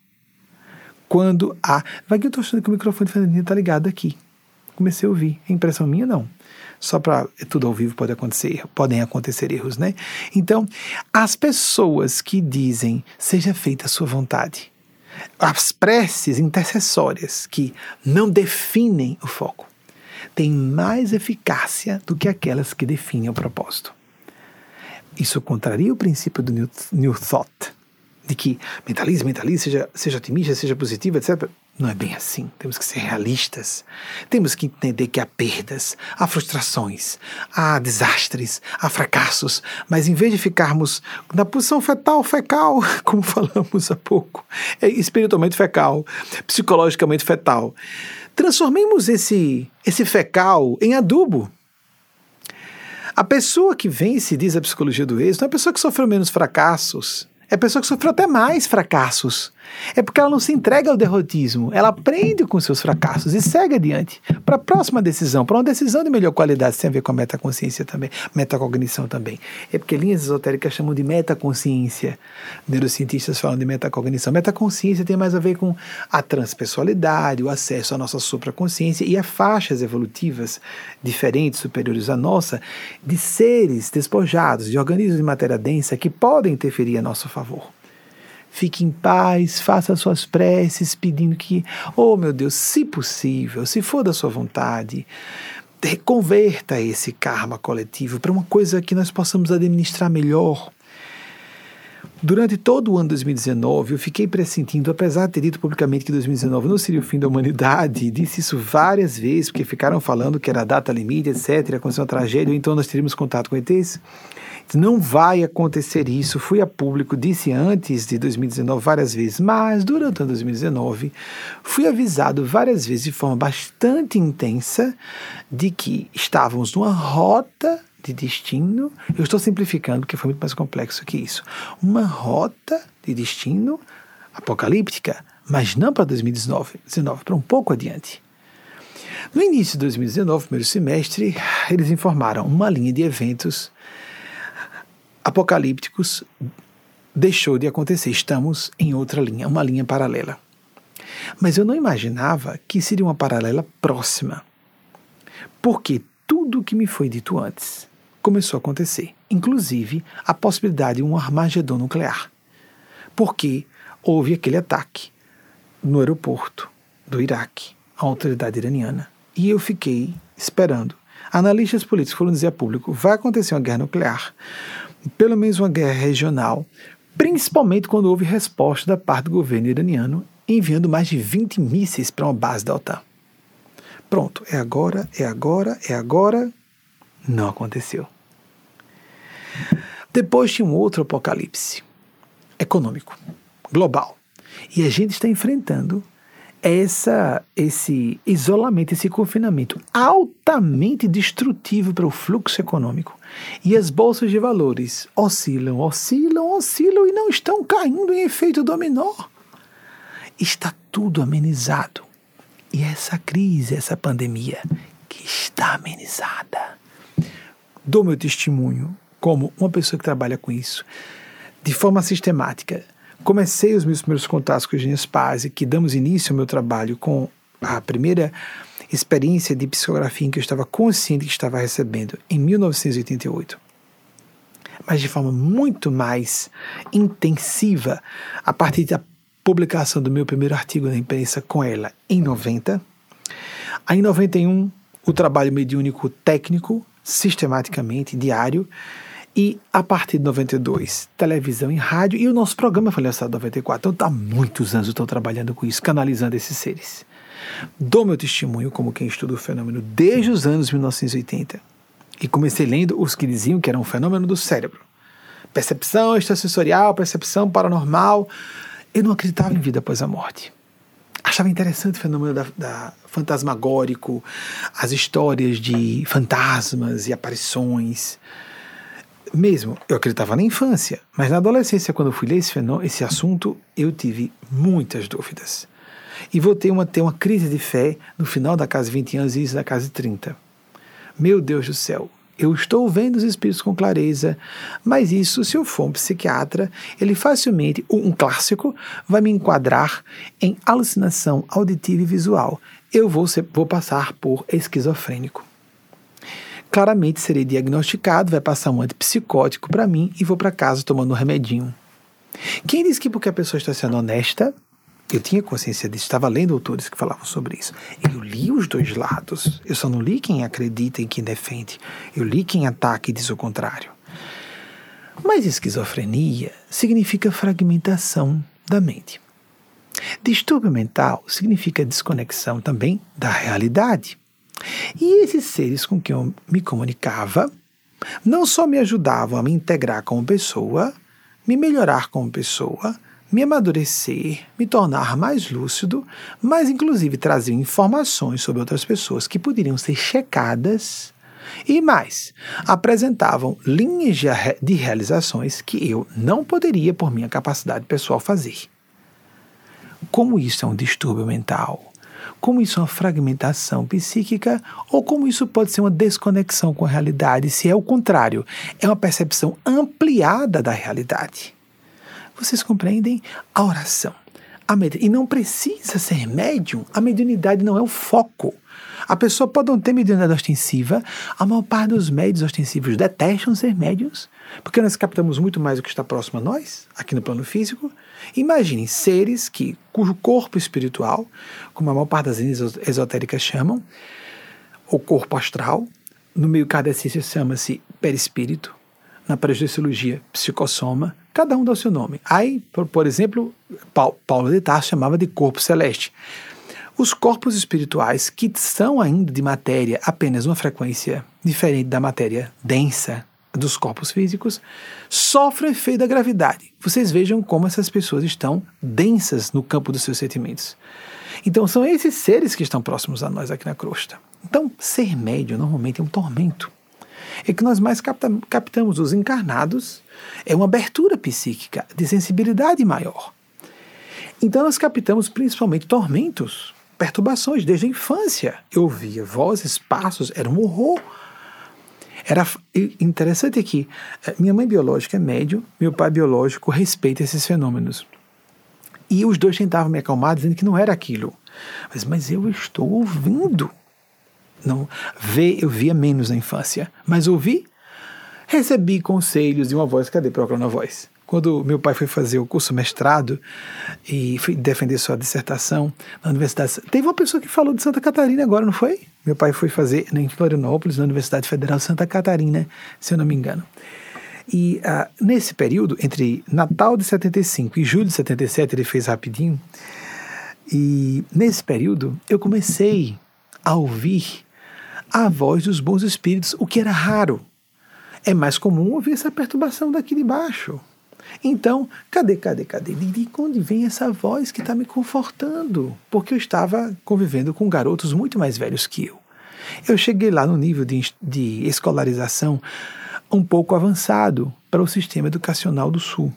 Speaker 2: quando há. Vai que eu estou achando que o microfone Fernandinha está ligado aqui. Comecei a ouvir. É impressão minha? Não. Só para é tudo ao vivo pode acontecer, podem acontecer erros, né? Então, as pessoas que dizem seja feita a sua vontade, as preces intercessórias que não definem o foco, têm mais eficácia do que aquelas que definem o propósito. Isso contraria o princípio do New, new Thought, de que mentalize, mentalize, seja, seja otimista, seja positivo, etc. Não é bem assim. Temos que ser realistas. Temos que entender que há perdas, há frustrações, há desastres, há fracassos. Mas em vez de ficarmos na posição fetal, fecal, como falamos há pouco, é espiritualmente fecal, psicologicamente fetal, transformemos esse, esse fecal em adubo. A pessoa que vence, diz a psicologia do êxito, é a pessoa que sofreu menos fracassos, é a pessoa que sofreu até mais fracassos. É porque ela não se entrega ao derrotismo, ela aprende com seus fracassos e segue adiante para a próxima decisão, para uma decisão de melhor qualidade. Isso tem a ver com a metaconsciência também, metacognição também. É porque linhas esotéricas chamam de metaconsciência. Neurocientistas falam de metacognição. Metaconsciência tem mais a ver com a transpessoalidade, o acesso à nossa supraconsciência e a faixas evolutivas diferentes, superiores à nossa, de seres despojados, de organismos de matéria densa que podem interferir a nosso favor. Fique em paz, faça suas preces pedindo que, oh meu Deus, se possível, se for da sua vontade, converta esse karma coletivo para uma coisa que nós possamos administrar melhor. Durante todo o ano 2019, eu fiquei pressentindo, apesar de ter dito publicamente que 2019 não seria o fim da humanidade, disse isso várias vezes, porque ficaram falando que era data limite, etc., aconteceu uma tragédia, então nós teríamos contato com ETs. Não vai acontecer isso. Fui a público, disse antes de 2019 várias vezes, mas durante 2019 fui avisado várias vezes de forma bastante intensa de que estávamos numa rota de destino. Eu estou simplificando porque foi muito mais complexo que isso. Uma rota de destino apocalíptica, mas não para 2019, 19, para um pouco adiante. No início de 2019, primeiro semestre, eles informaram uma linha de eventos apocalípticos deixou de acontecer. Estamos em outra linha, uma linha paralela. Mas eu não imaginava que seria uma paralela próxima. Porque tudo o que me foi dito antes começou a acontecer, inclusive a possibilidade de um armagedon nuclear. Porque houve aquele ataque no aeroporto do Iraque, a autoridade iraniana. E eu fiquei esperando. Analistas políticos foram dizer a público: vai acontecer uma guerra nuclear pelo menos uma guerra regional, principalmente quando houve resposta da parte do governo iraniano enviando mais de 20 mísseis para uma base da OTAN. Pronto, é agora, é agora, é agora. Não aconteceu. Depois tinha um outro apocalipse econômico, global. E a gente está enfrentando essa, esse isolamento, esse confinamento altamente destrutivo para o fluxo econômico. E as bolsas de valores oscilam, oscilam, oscilam e não estão caindo em efeito dominó. Está tudo amenizado. E essa crise, essa pandemia, que está amenizada. Dou meu testemunho como uma pessoa que trabalha com isso, de forma sistemática comecei os meus primeiros contatos com Eugênia Spazio, que damos início ao meu trabalho com a primeira experiência de psicografia em que eu estava consciente que estava recebendo em 1988. Mas de forma muito mais intensiva a partir da publicação do meu primeiro artigo na imprensa com ela em 90. Aí em 91, o trabalho mediúnico técnico, sistematicamente, diário, e a partir de 92, televisão e rádio, e o nosso programa foi lançado em 94. Então, há muitos anos eu estou trabalhando com isso, canalizando esses seres. Dou meu testemunho como quem estuda o fenômeno desde os anos 1980. E comecei lendo os que diziam que era um fenômeno do cérebro. Percepção extrasensorial, percepção paranormal. Eu não acreditava em vida após a morte. Achava interessante o fenômeno da, da fantasmagórico, as histórias de fantasmas e aparições mesmo, eu acreditava na infância, mas na adolescência, quando eu fui ler esse, fenômeno, esse assunto, eu tive muitas dúvidas. E vou ter uma, ter uma crise de fé no final da casa de 20 anos e isso da casa de 30. Meu Deus do céu, eu estou vendo os espíritos com clareza, mas isso, se eu for um psiquiatra, ele facilmente, um clássico, vai me enquadrar em alucinação auditiva e visual. Eu vou, ser, vou passar por esquizofrênico claramente serei diagnosticado, vai passar um antipsicótico para mim e vou para casa tomando um remedinho. Quem disse que porque a pessoa está sendo honesta, eu tinha consciência disso, estava lendo autores que falavam sobre isso. Eu li os dois lados. Eu só não li quem acredita e quem defende. Eu li quem ataca e diz o contrário. Mas esquizofrenia significa fragmentação da mente. Distúrbio mental significa desconexão também da realidade. E esses seres com quem eu me comunicava não só me ajudavam a me integrar como pessoa, me melhorar como pessoa, me amadurecer, me tornar mais lúcido, mas inclusive traziam informações sobre outras pessoas que poderiam ser checadas e mais, apresentavam linhas de realizações que eu não poderia, por minha capacidade pessoal, fazer. Como isso é um distúrbio mental? Como isso é uma fragmentação psíquica? Ou como isso pode ser uma desconexão com a realidade, se é o contrário, é uma percepção ampliada da realidade? Vocês compreendem? A oração. A e não precisa ser médium, a mediunidade não é o foco. A pessoa pode não ter mediunidade ostensiva, a maior parte dos médios ostensivos detestam ser médiums, porque nós captamos muito mais o que está próximo a nós, aqui no plano físico. Imaginem seres que, cujo corpo espiritual, como a maior parte das esotéricas chamam, o corpo astral, no meio kardecista chama-se perispírito, na prejudiciologia psicossoma, cada um dá o seu nome. Aí, por, por exemplo, Paulo de Tarso chamava de corpo celeste. Os corpos espirituais, que são ainda de matéria apenas uma frequência diferente da matéria densa dos corpos físicos, sofrem efeito da gravidade. Vocês vejam como essas pessoas estão densas no campo dos seus sentimentos. Então, são esses seres que estão próximos a nós aqui na crosta. Então, ser médio normalmente é um tormento. É que nós mais capta captamos os encarnados, é uma abertura psíquica de sensibilidade maior. Então, nós captamos principalmente tormentos perturbações desde a infância. Eu ouvia vozes, passos, era um horror. Era interessante que eh, minha mãe biológica é médium, meu pai biológico respeita esses fenômenos. E os dois tentavam me acalmar dizendo que não era aquilo. Mas, mas eu estou ouvindo. Não, ver, eu via menos na infância, mas ouvi, recebi conselhos de uma voz, cadê procurando a voz? Quando meu pai foi fazer o curso mestrado e foi defender sua dissertação na universidade, teve uma pessoa que falou de Santa Catarina agora, não foi? Meu pai foi fazer em Florianópolis, na Universidade Federal de Santa Catarina, se eu não me engano. E uh, nesse período, entre Natal de 75 e julho de 77, ele fez rapidinho. E nesse período, eu comecei a ouvir a voz dos bons espíritos, o que era raro. É mais comum ouvir essa perturbação daqui de baixo. Então, cadê, cadê, cadê? De onde vem essa voz que está me confortando? Porque eu estava convivendo com garotos muito mais velhos que eu. Eu cheguei lá no nível de, de escolarização um pouco avançado para o sistema educacional do Sul.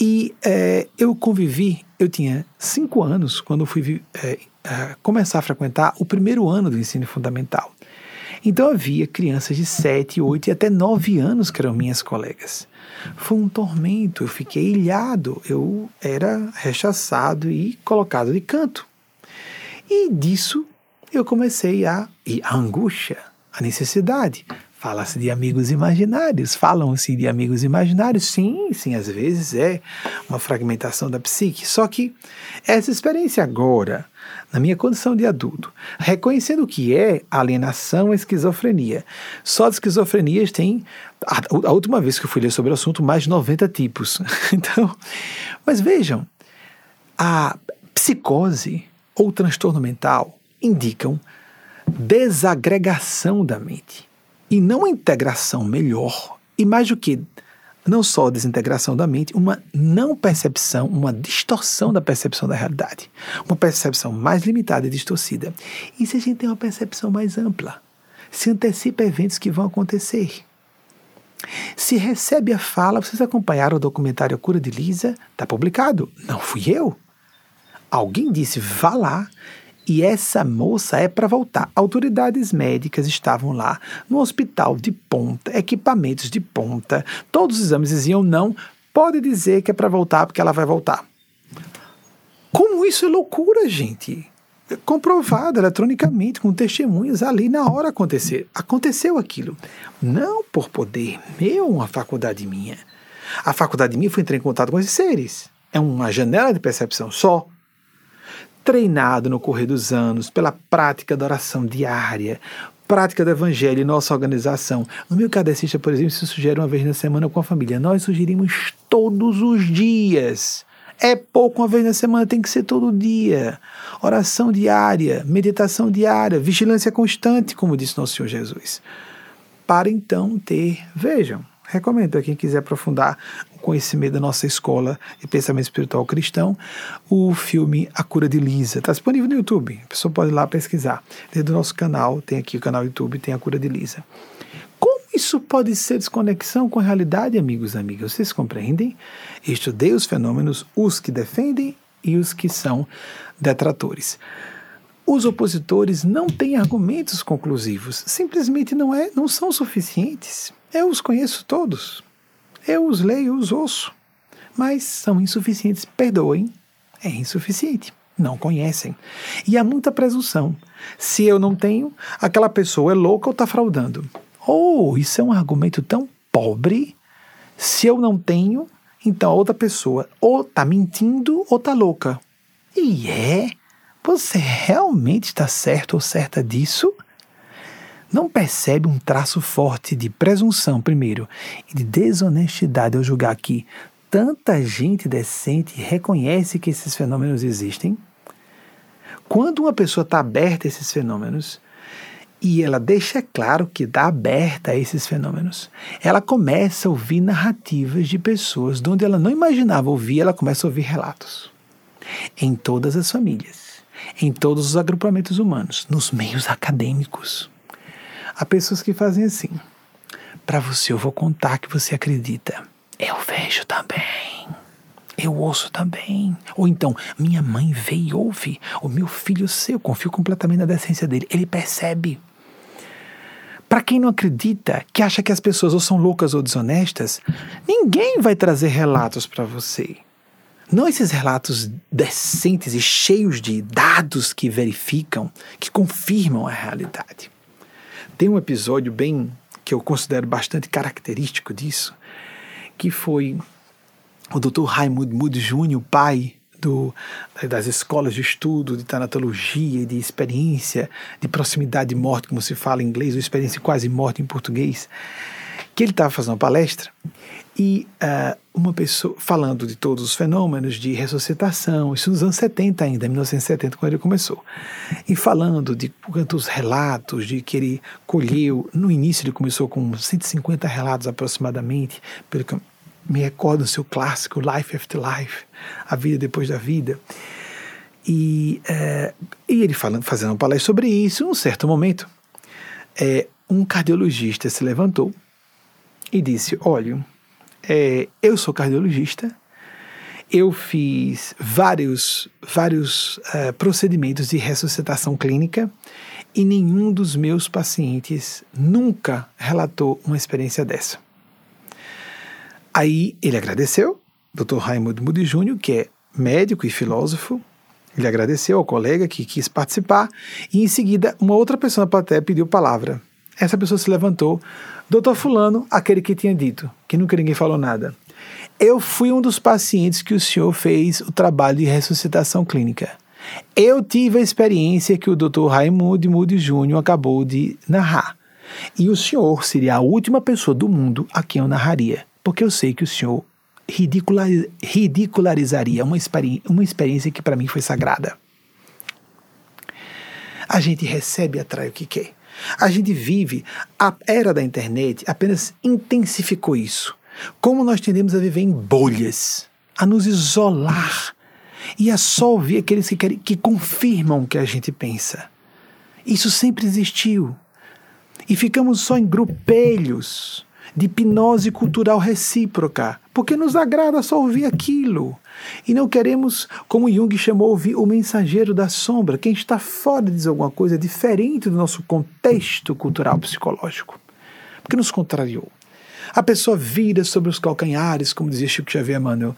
Speaker 2: E é, eu convivi, eu tinha cinco anos quando fui é, começar a frequentar o primeiro ano do ensino fundamental. Então havia crianças de 7, 8 e até 9 anos que eram minhas colegas. Foi um tormento, eu fiquei ilhado, eu era rechaçado e colocado de canto. E disso eu comecei a. E a angústia, a necessidade. Fala-se de amigos imaginários, falam-se de amigos imaginários. Sim, sim, às vezes é uma fragmentação da psique. Só que essa experiência agora, na minha condição de adulto, reconhecendo o que é alienação e esquizofrenia. Só de esquizofrenias tem, a, a, última vez que eu fui ler sobre o assunto, mais de 90 tipos. Então, mas vejam, a psicose ou transtorno mental indicam desagregação da mente e não integração melhor. E mais do que não só a desintegração da mente, uma não percepção, uma distorção da percepção da realidade. Uma percepção mais limitada e distorcida. E se a gente tem uma percepção mais ampla, se antecipa eventos que vão acontecer. Se recebe a fala, vocês acompanharam o documentário A Cura de Lisa? Está publicado. Não fui eu. Alguém disse, vá lá e essa moça é para voltar. Autoridades médicas estavam lá, no hospital de ponta, equipamentos de ponta, todos os exames diziam não, pode dizer que é para voltar porque ela vai voltar. Como isso é loucura, gente? comprovado eletronicamente, com testemunhas ali na hora acontecer. Aconteceu aquilo. Não por poder meu, uma faculdade minha. A faculdade minha foi entrar em contato com esses seres. É uma janela de percepção só treinado no correr dos anos pela prática da oração diária, prática do evangelho em nossa organização. No meu cadecista, por exemplo, se sugere uma vez na semana com a família. Nós sugerimos todos os dias. É pouco uma vez na semana, tem que ser todo dia. Oração diária, meditação diária, vigilância constante, como disse nosso Senhor Jesus. Para então ter, vejam, recomendo a quem quiser aprofundar conhecimento da nossa escola de pensamento espiritual cristão, o filme A Cura de Lisa. Está disponível no YouTube, a pessoa pode ir lá pesquisar. Dentro do nosso canal, tem aqui o canal YouTube, tem A Cura de Lisa. Isso pode ser desconexão com a realidade, amigos e amigas. Vocês compreendem? Estudei os fenômenos, os que defendem e os que são detratores. Os opositores não têm argumentos conclusivos, simplesmente não, é, não são suficientes. Eu os conheço todos. Eu os leio, os ouço. Mas são insuficientes. Perdoem, é insuficiente. Não conhecem. E há muita presunção. Se eu não tenho, aquela pessoa é louca ou está fraudando. Oh, isso é um argumento tão pobre. Se eu não tenho, então a outra pessoa ou está mentindo ou está louca. E é? Você realmente está certo ou certa disso? Não percebe um traço forte de presunção, primeiro, e de desonestidade ao julgar que tanta gente decente reconhece que esses fenômenos existem? Quando uma pessoa está aberta a esses fenômenos, e ela deixa claro que está aberta a esses fenômenos. Ela começa a ouvir narrativas de pessoas de onde ela não imaginava ouvir, ela começa a ouvir relatos. Em todas as famílias, em todos os agrupamentos humanos, nos meios acadêmicos. Há pessoas que fazem assim. Para você, eu vou contar que você acredita. Eu vejo também. Eu ouço também. Ou então, minha mãe vê e ouve. O meu filho seu, eu confio completamente na decência dele. Ele percebe. Para quem não acredita, que acha que as pessoas ou são loucas ou desonestas, ninguém vai trazer relatos para você. Não esses relatos decentes e cheios de dados que verificam, que confirmam a realidade. Tem um episódio bem que eu considero bastante característico disso, que foi o Dr. Raimund Mood Jr., pai do, das escolas de estudo de tanatologia, de experiência de proximidade de morte, como se fala em inglês, ou experiência quase morte em português, que ele estava fazendo uma palestra e uh, uma pessoa falando de todos os fenômenos de ressuscitação, isso nos anos 70 ainda, 1970, quando ele começou, e falando de quantos relatos de que ele colheu, no início ele começou com 150 relatos aproximadamente, pelo que me recordo do seu clássico Life After Life, A Vida Depois da Vida. E, é, e ele falando, fazendo uma palestra sobre isso, em um certo momento, é, um cardiologista se levantou e disse: Olha, é, eu sou cardiologista, eu fiz vários, vários uh, procedimentos de ressuscitação clínica e nenhum dos meus pacientes nunca relatou uma experiência dessa. Aí ele agradeceu, Dr. Raimundo Moody Júnior, que é médico e filósofo, ele agradeceu ao colega que quis participar e em seguida uma outra pessoa na plateia pediu palavra. Essa pessoa se levantou, doutor fulano, aquele que tinha dito, que nunca ninguém falou nada. Eu fui um dos pacientes que o senhor fez o trabalho de ressuscitação clínica. Eu tive a experiência que o Dr. Raimundo Moody Júnior acabou de narrar. E o senhor seria a última pessoa do mundo a quem eu narraria porque eu sei que o senhor ridicularizaria uma, experi uma experiência que para mim foi sagrada. A gente recebe e atrai o que quer. A gente vive, a era da internet apenas intensificou isso. Como nós tendemos a viver em bolhas, a nos isolar e a só ouvir aqueles que, querem, que confirmam o que a gente pensa. Isso sempre existiu. E ficamos só em grupelhos de hipnose cultural recíproca, porque nos agrada só ouvir aquilo. E não queremos, como Jung chamou, ouvir o mensageiro da sombra, quem está fora dizer alguma coisa diferente do nosso contexto cultural psicológico, porque nos contrariou. A pessoa vira sobre os calcanhares, como dizia Chico Xavier Manuel.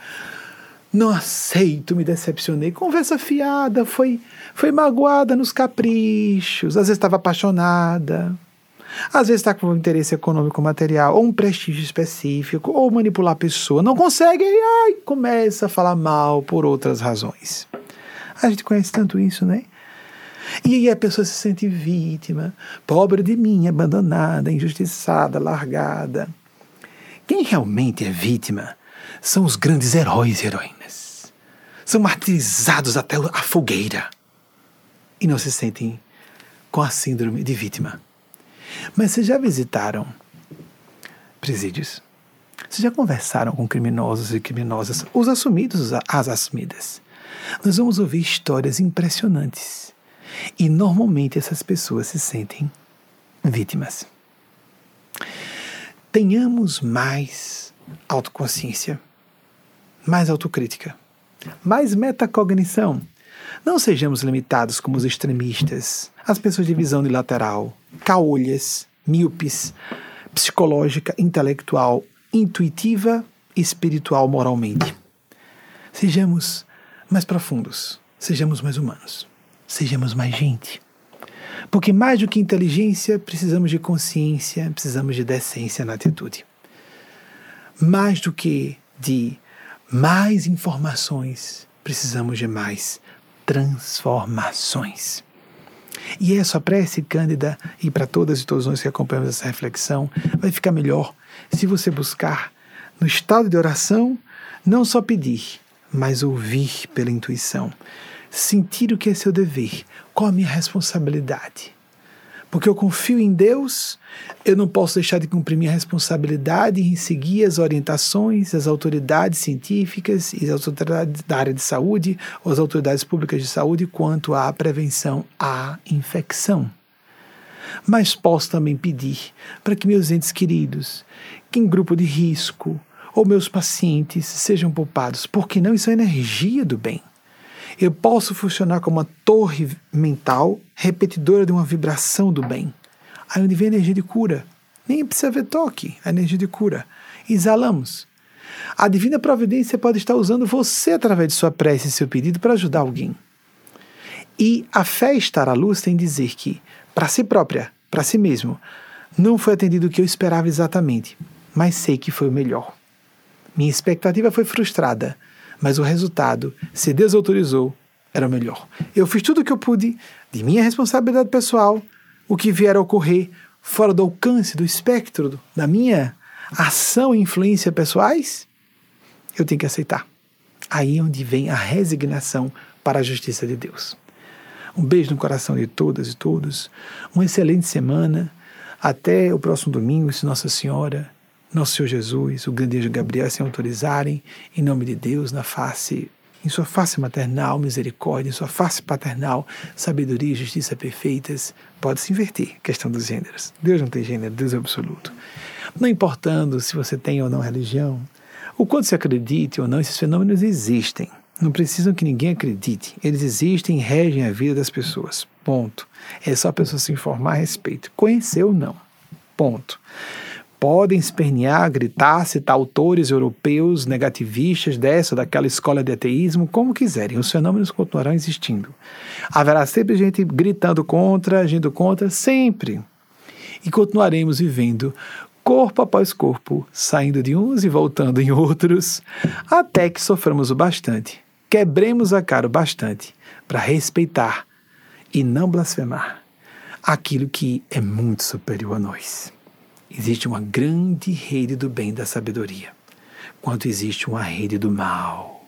Speaker 2: Não aceito, me decepcionei. Conversa fiada, foi, foi magoada nos caprichos, às vezes estava apaixonada, às vezes está com um interesse econômico material, ou um prestígio específico, ou manipular a pessoa. Não consegue, e ai, começa a falar mal por outras razões. A gente conhece tanto isso, né? E aí a pessoa se sente vítima, pobre de mim, abandonada, injustiçada, largada. Quem realmente é vítima são os grandes heróis e heroínas. são martirizados até a fogueira e não se sentem com a síndrome de vítima. Mas vocês já visitaram presídios? Vocês já conversaram com criminosos e criminosas, os assumidos, as assumidas? Nós vamos ouvir histórias impressionantes. E normalmente essas pessoas se sentem vítimas. Tenhamos mais autoconsciência, mais autocrítica, mais metacognição. Não sejamos limitados como os extremistas, as pessoas de visão unilateral, caolhas, míopes, psicológica, intelectual, intuitiva, espiritual, moralmente. Sejamos mais profundos, sejamos mais humanos, sejamos mais gente. Porque mais do que inteligência, precisamos de consciência, precisamos de decência na atitude. Mais do que de mais informações, precisamos de mais transformações. E essa prece, Cândida, e para todas e todos nós que acompanhamos essa reflexão, vai ficar melhor se você buscar, no estado de oração, não só pedir, mas ouvir pela intuição. Sentir o que é seu dever, qual a minha responsabilidade. Porque eu confio em Deus, eu não posso deixar de cumprir minha responsabilidade em seguir as orientações das autoridades científicas e as autoridades da área de saúde, ou as autoridades públicas de saúde quanto à prevenção à infecção. Mas posso também pedir para que meus entes queridos, que em grupo de risco, ou meus pacientes sejam poupados, porque não isso é energia do bem. Eu posso funcionar como uma torre mental repetidora de uma vibração do bem. Aí onde vem a energia de cura. Nem precisa ver toque, a energia de cura. Exalamos. A divina providência pode estar usando você através de sua prece e seu pedido para ajudar alguém. E a fé estar à luz tem dizer que, para si própria, para si mesmo, não foi atendido o que eu esperava exatamente, mas sei que foi o melhor. Minha expectativa foi frustrada, mas o resultado, se Deus autorizou, era melhor. Eu fiz tudo o que eu pude, de minha responsabilidade pessoal, o que vier a ocorrer fora do alcance, do espectro da minha ação e influência pessoais, eu tenho que aceitar. Aí é onde vem a resignação para a justiça de Deus. Um beijo no coração de todas e todos. Uma excelente semana. Até o próximo domingo, se Nossa Senhora nosso Senhor Jesus, o grande anjo Gabriel, se autorizarem, em nome de Deus, na face, em sua face maternal, misericórdia, em sua face paternal, sabedoria e justiça perfeitas, pode se inverter a questão dos gêneros. Deus não tem gênero, Deus é absoluto. Não importando se você tem ou não religião, o quanto se acredite ou não, esses fenômenos existem. Não precisam que ninguém acredite. Eles existem e regem a vida das pessoas. Ponto. É só a pessoa se informar a respeito. Conhecer ou não. Ponto podem espernear, gritar, citar autores europeus negativistas dessa daquela escola de ateísmo, como quiserem, os fenômenos continuarão existindo. Haverá sempre gente gritando contra, agindo contra, sempre. E continuaremos vivendo corpo após corpo, saindo de uns e voltando em outros, até que soframos o bastante, quebremos a cara o bastante para respeitar e não blasfemar aquilo que é muito superior a nós existe uma grande rede do bem da sabedoria, quanto existe uma rede do mal.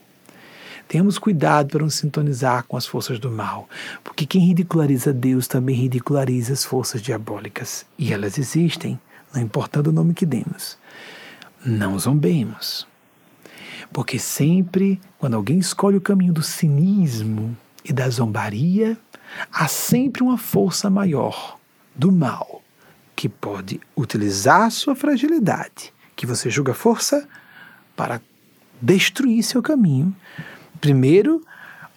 Speaker 2: Tenhamos cuidado para não sintonizar com as forças do mal, porque quem ridiculariza Deus também ridiculariza as forças diabólicas, e elas existem, não importando o nome que demos. Não zombemos. Porque sempre, quando alguém escolhe o caminho do cinismo e da zombaria, há sempre uma força maior do mal que pode utilizar sua fragilidade, que você julga força, para destruir seu caminho. Primeiro,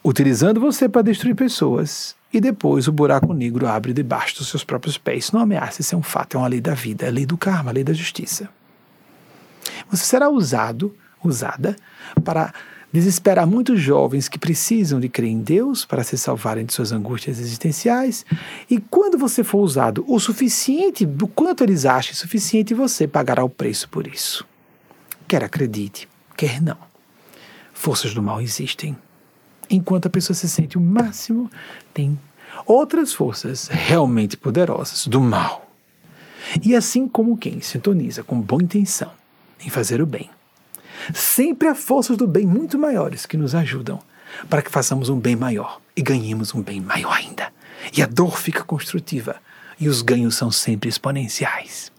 Speaker 2: utilizando você para destruir pessoas, e depois o buraco negro abre debaixo dos seus próprios pés. Não ameaça, isso é um fato, é uma lei da vida, é a lei do karma, a lei da justiça. Você será usado, usada, para desesperar muitos jovens que precisam de crer em Deus para se salvarem de suas angústias existenciais. E quando você for usado o suficiente, do quanto eles acham suficiente, você pagará o preço por isso. Quer acredite, quer não. Forças do mal existem. Enquanto a pessoa se sente o máximo, tem outras forças realmente poderosas do mal. E assim como quem sintoniza com boa intenção em fazer o bem, Sempre há forças do bem muito maiores que nos ajudam para que façamos um bem maior e ganhemos um bem maior ainda. E a dor fica construtiva e os ganhos são sempre exponenciais.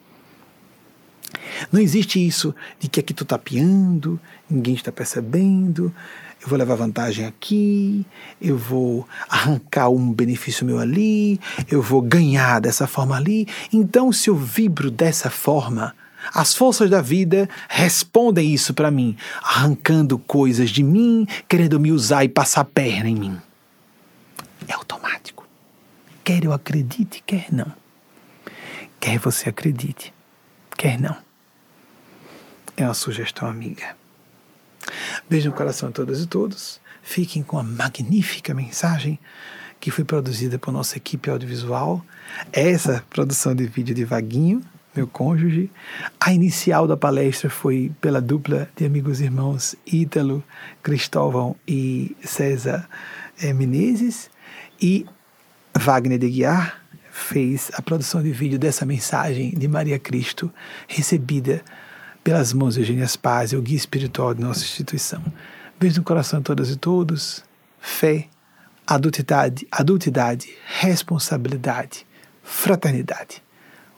Speaker 2: Não existe isso de que aqui tu está piando, ninguém está percebendo, eu vou levar vantagem aqui, eu vou arrancar um benefício meu ali, eu vou ganhar dessa forma ali. Então, se eu vibro dessa forma, as forças da vida respondem isso para mim, arrancando coisas de mim, querendo me usar e passar perna em mim. É automático. Quer eu acredite, quer não. Quer você acredite, quer não. É uma sugestão amiga. Beijo no coração a todas e todos. Fiquem com a magnífica mensagem que foi produzida por nossa equipe audiovisual. Essa produção de vídeo de Vaguinho, meu cônjuge. A inicial da palestra foi pela dupla de amigos irmãos Ítalo, Cristóvão e César eh, Menezes. E Wagner de Guiar fez a produção de vídeo dessa mensagem de Maria Cristo, recebida pelas mãos de Eugênia Paz, o guia espiritual de nossa instituição. Beijo no coração de todas e todos. Fé, adultidade, adultidade, responsabilidade, fraternidade.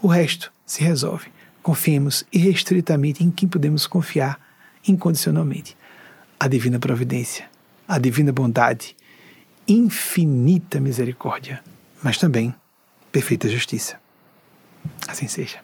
Speaker 2: O resto se resolve. Confiemos irrestritamente em quem podemos confiar incondicionalmente. A divina providência, a divina bondade, infinita misericórdia, mas também perfeita justiça. Assim seja.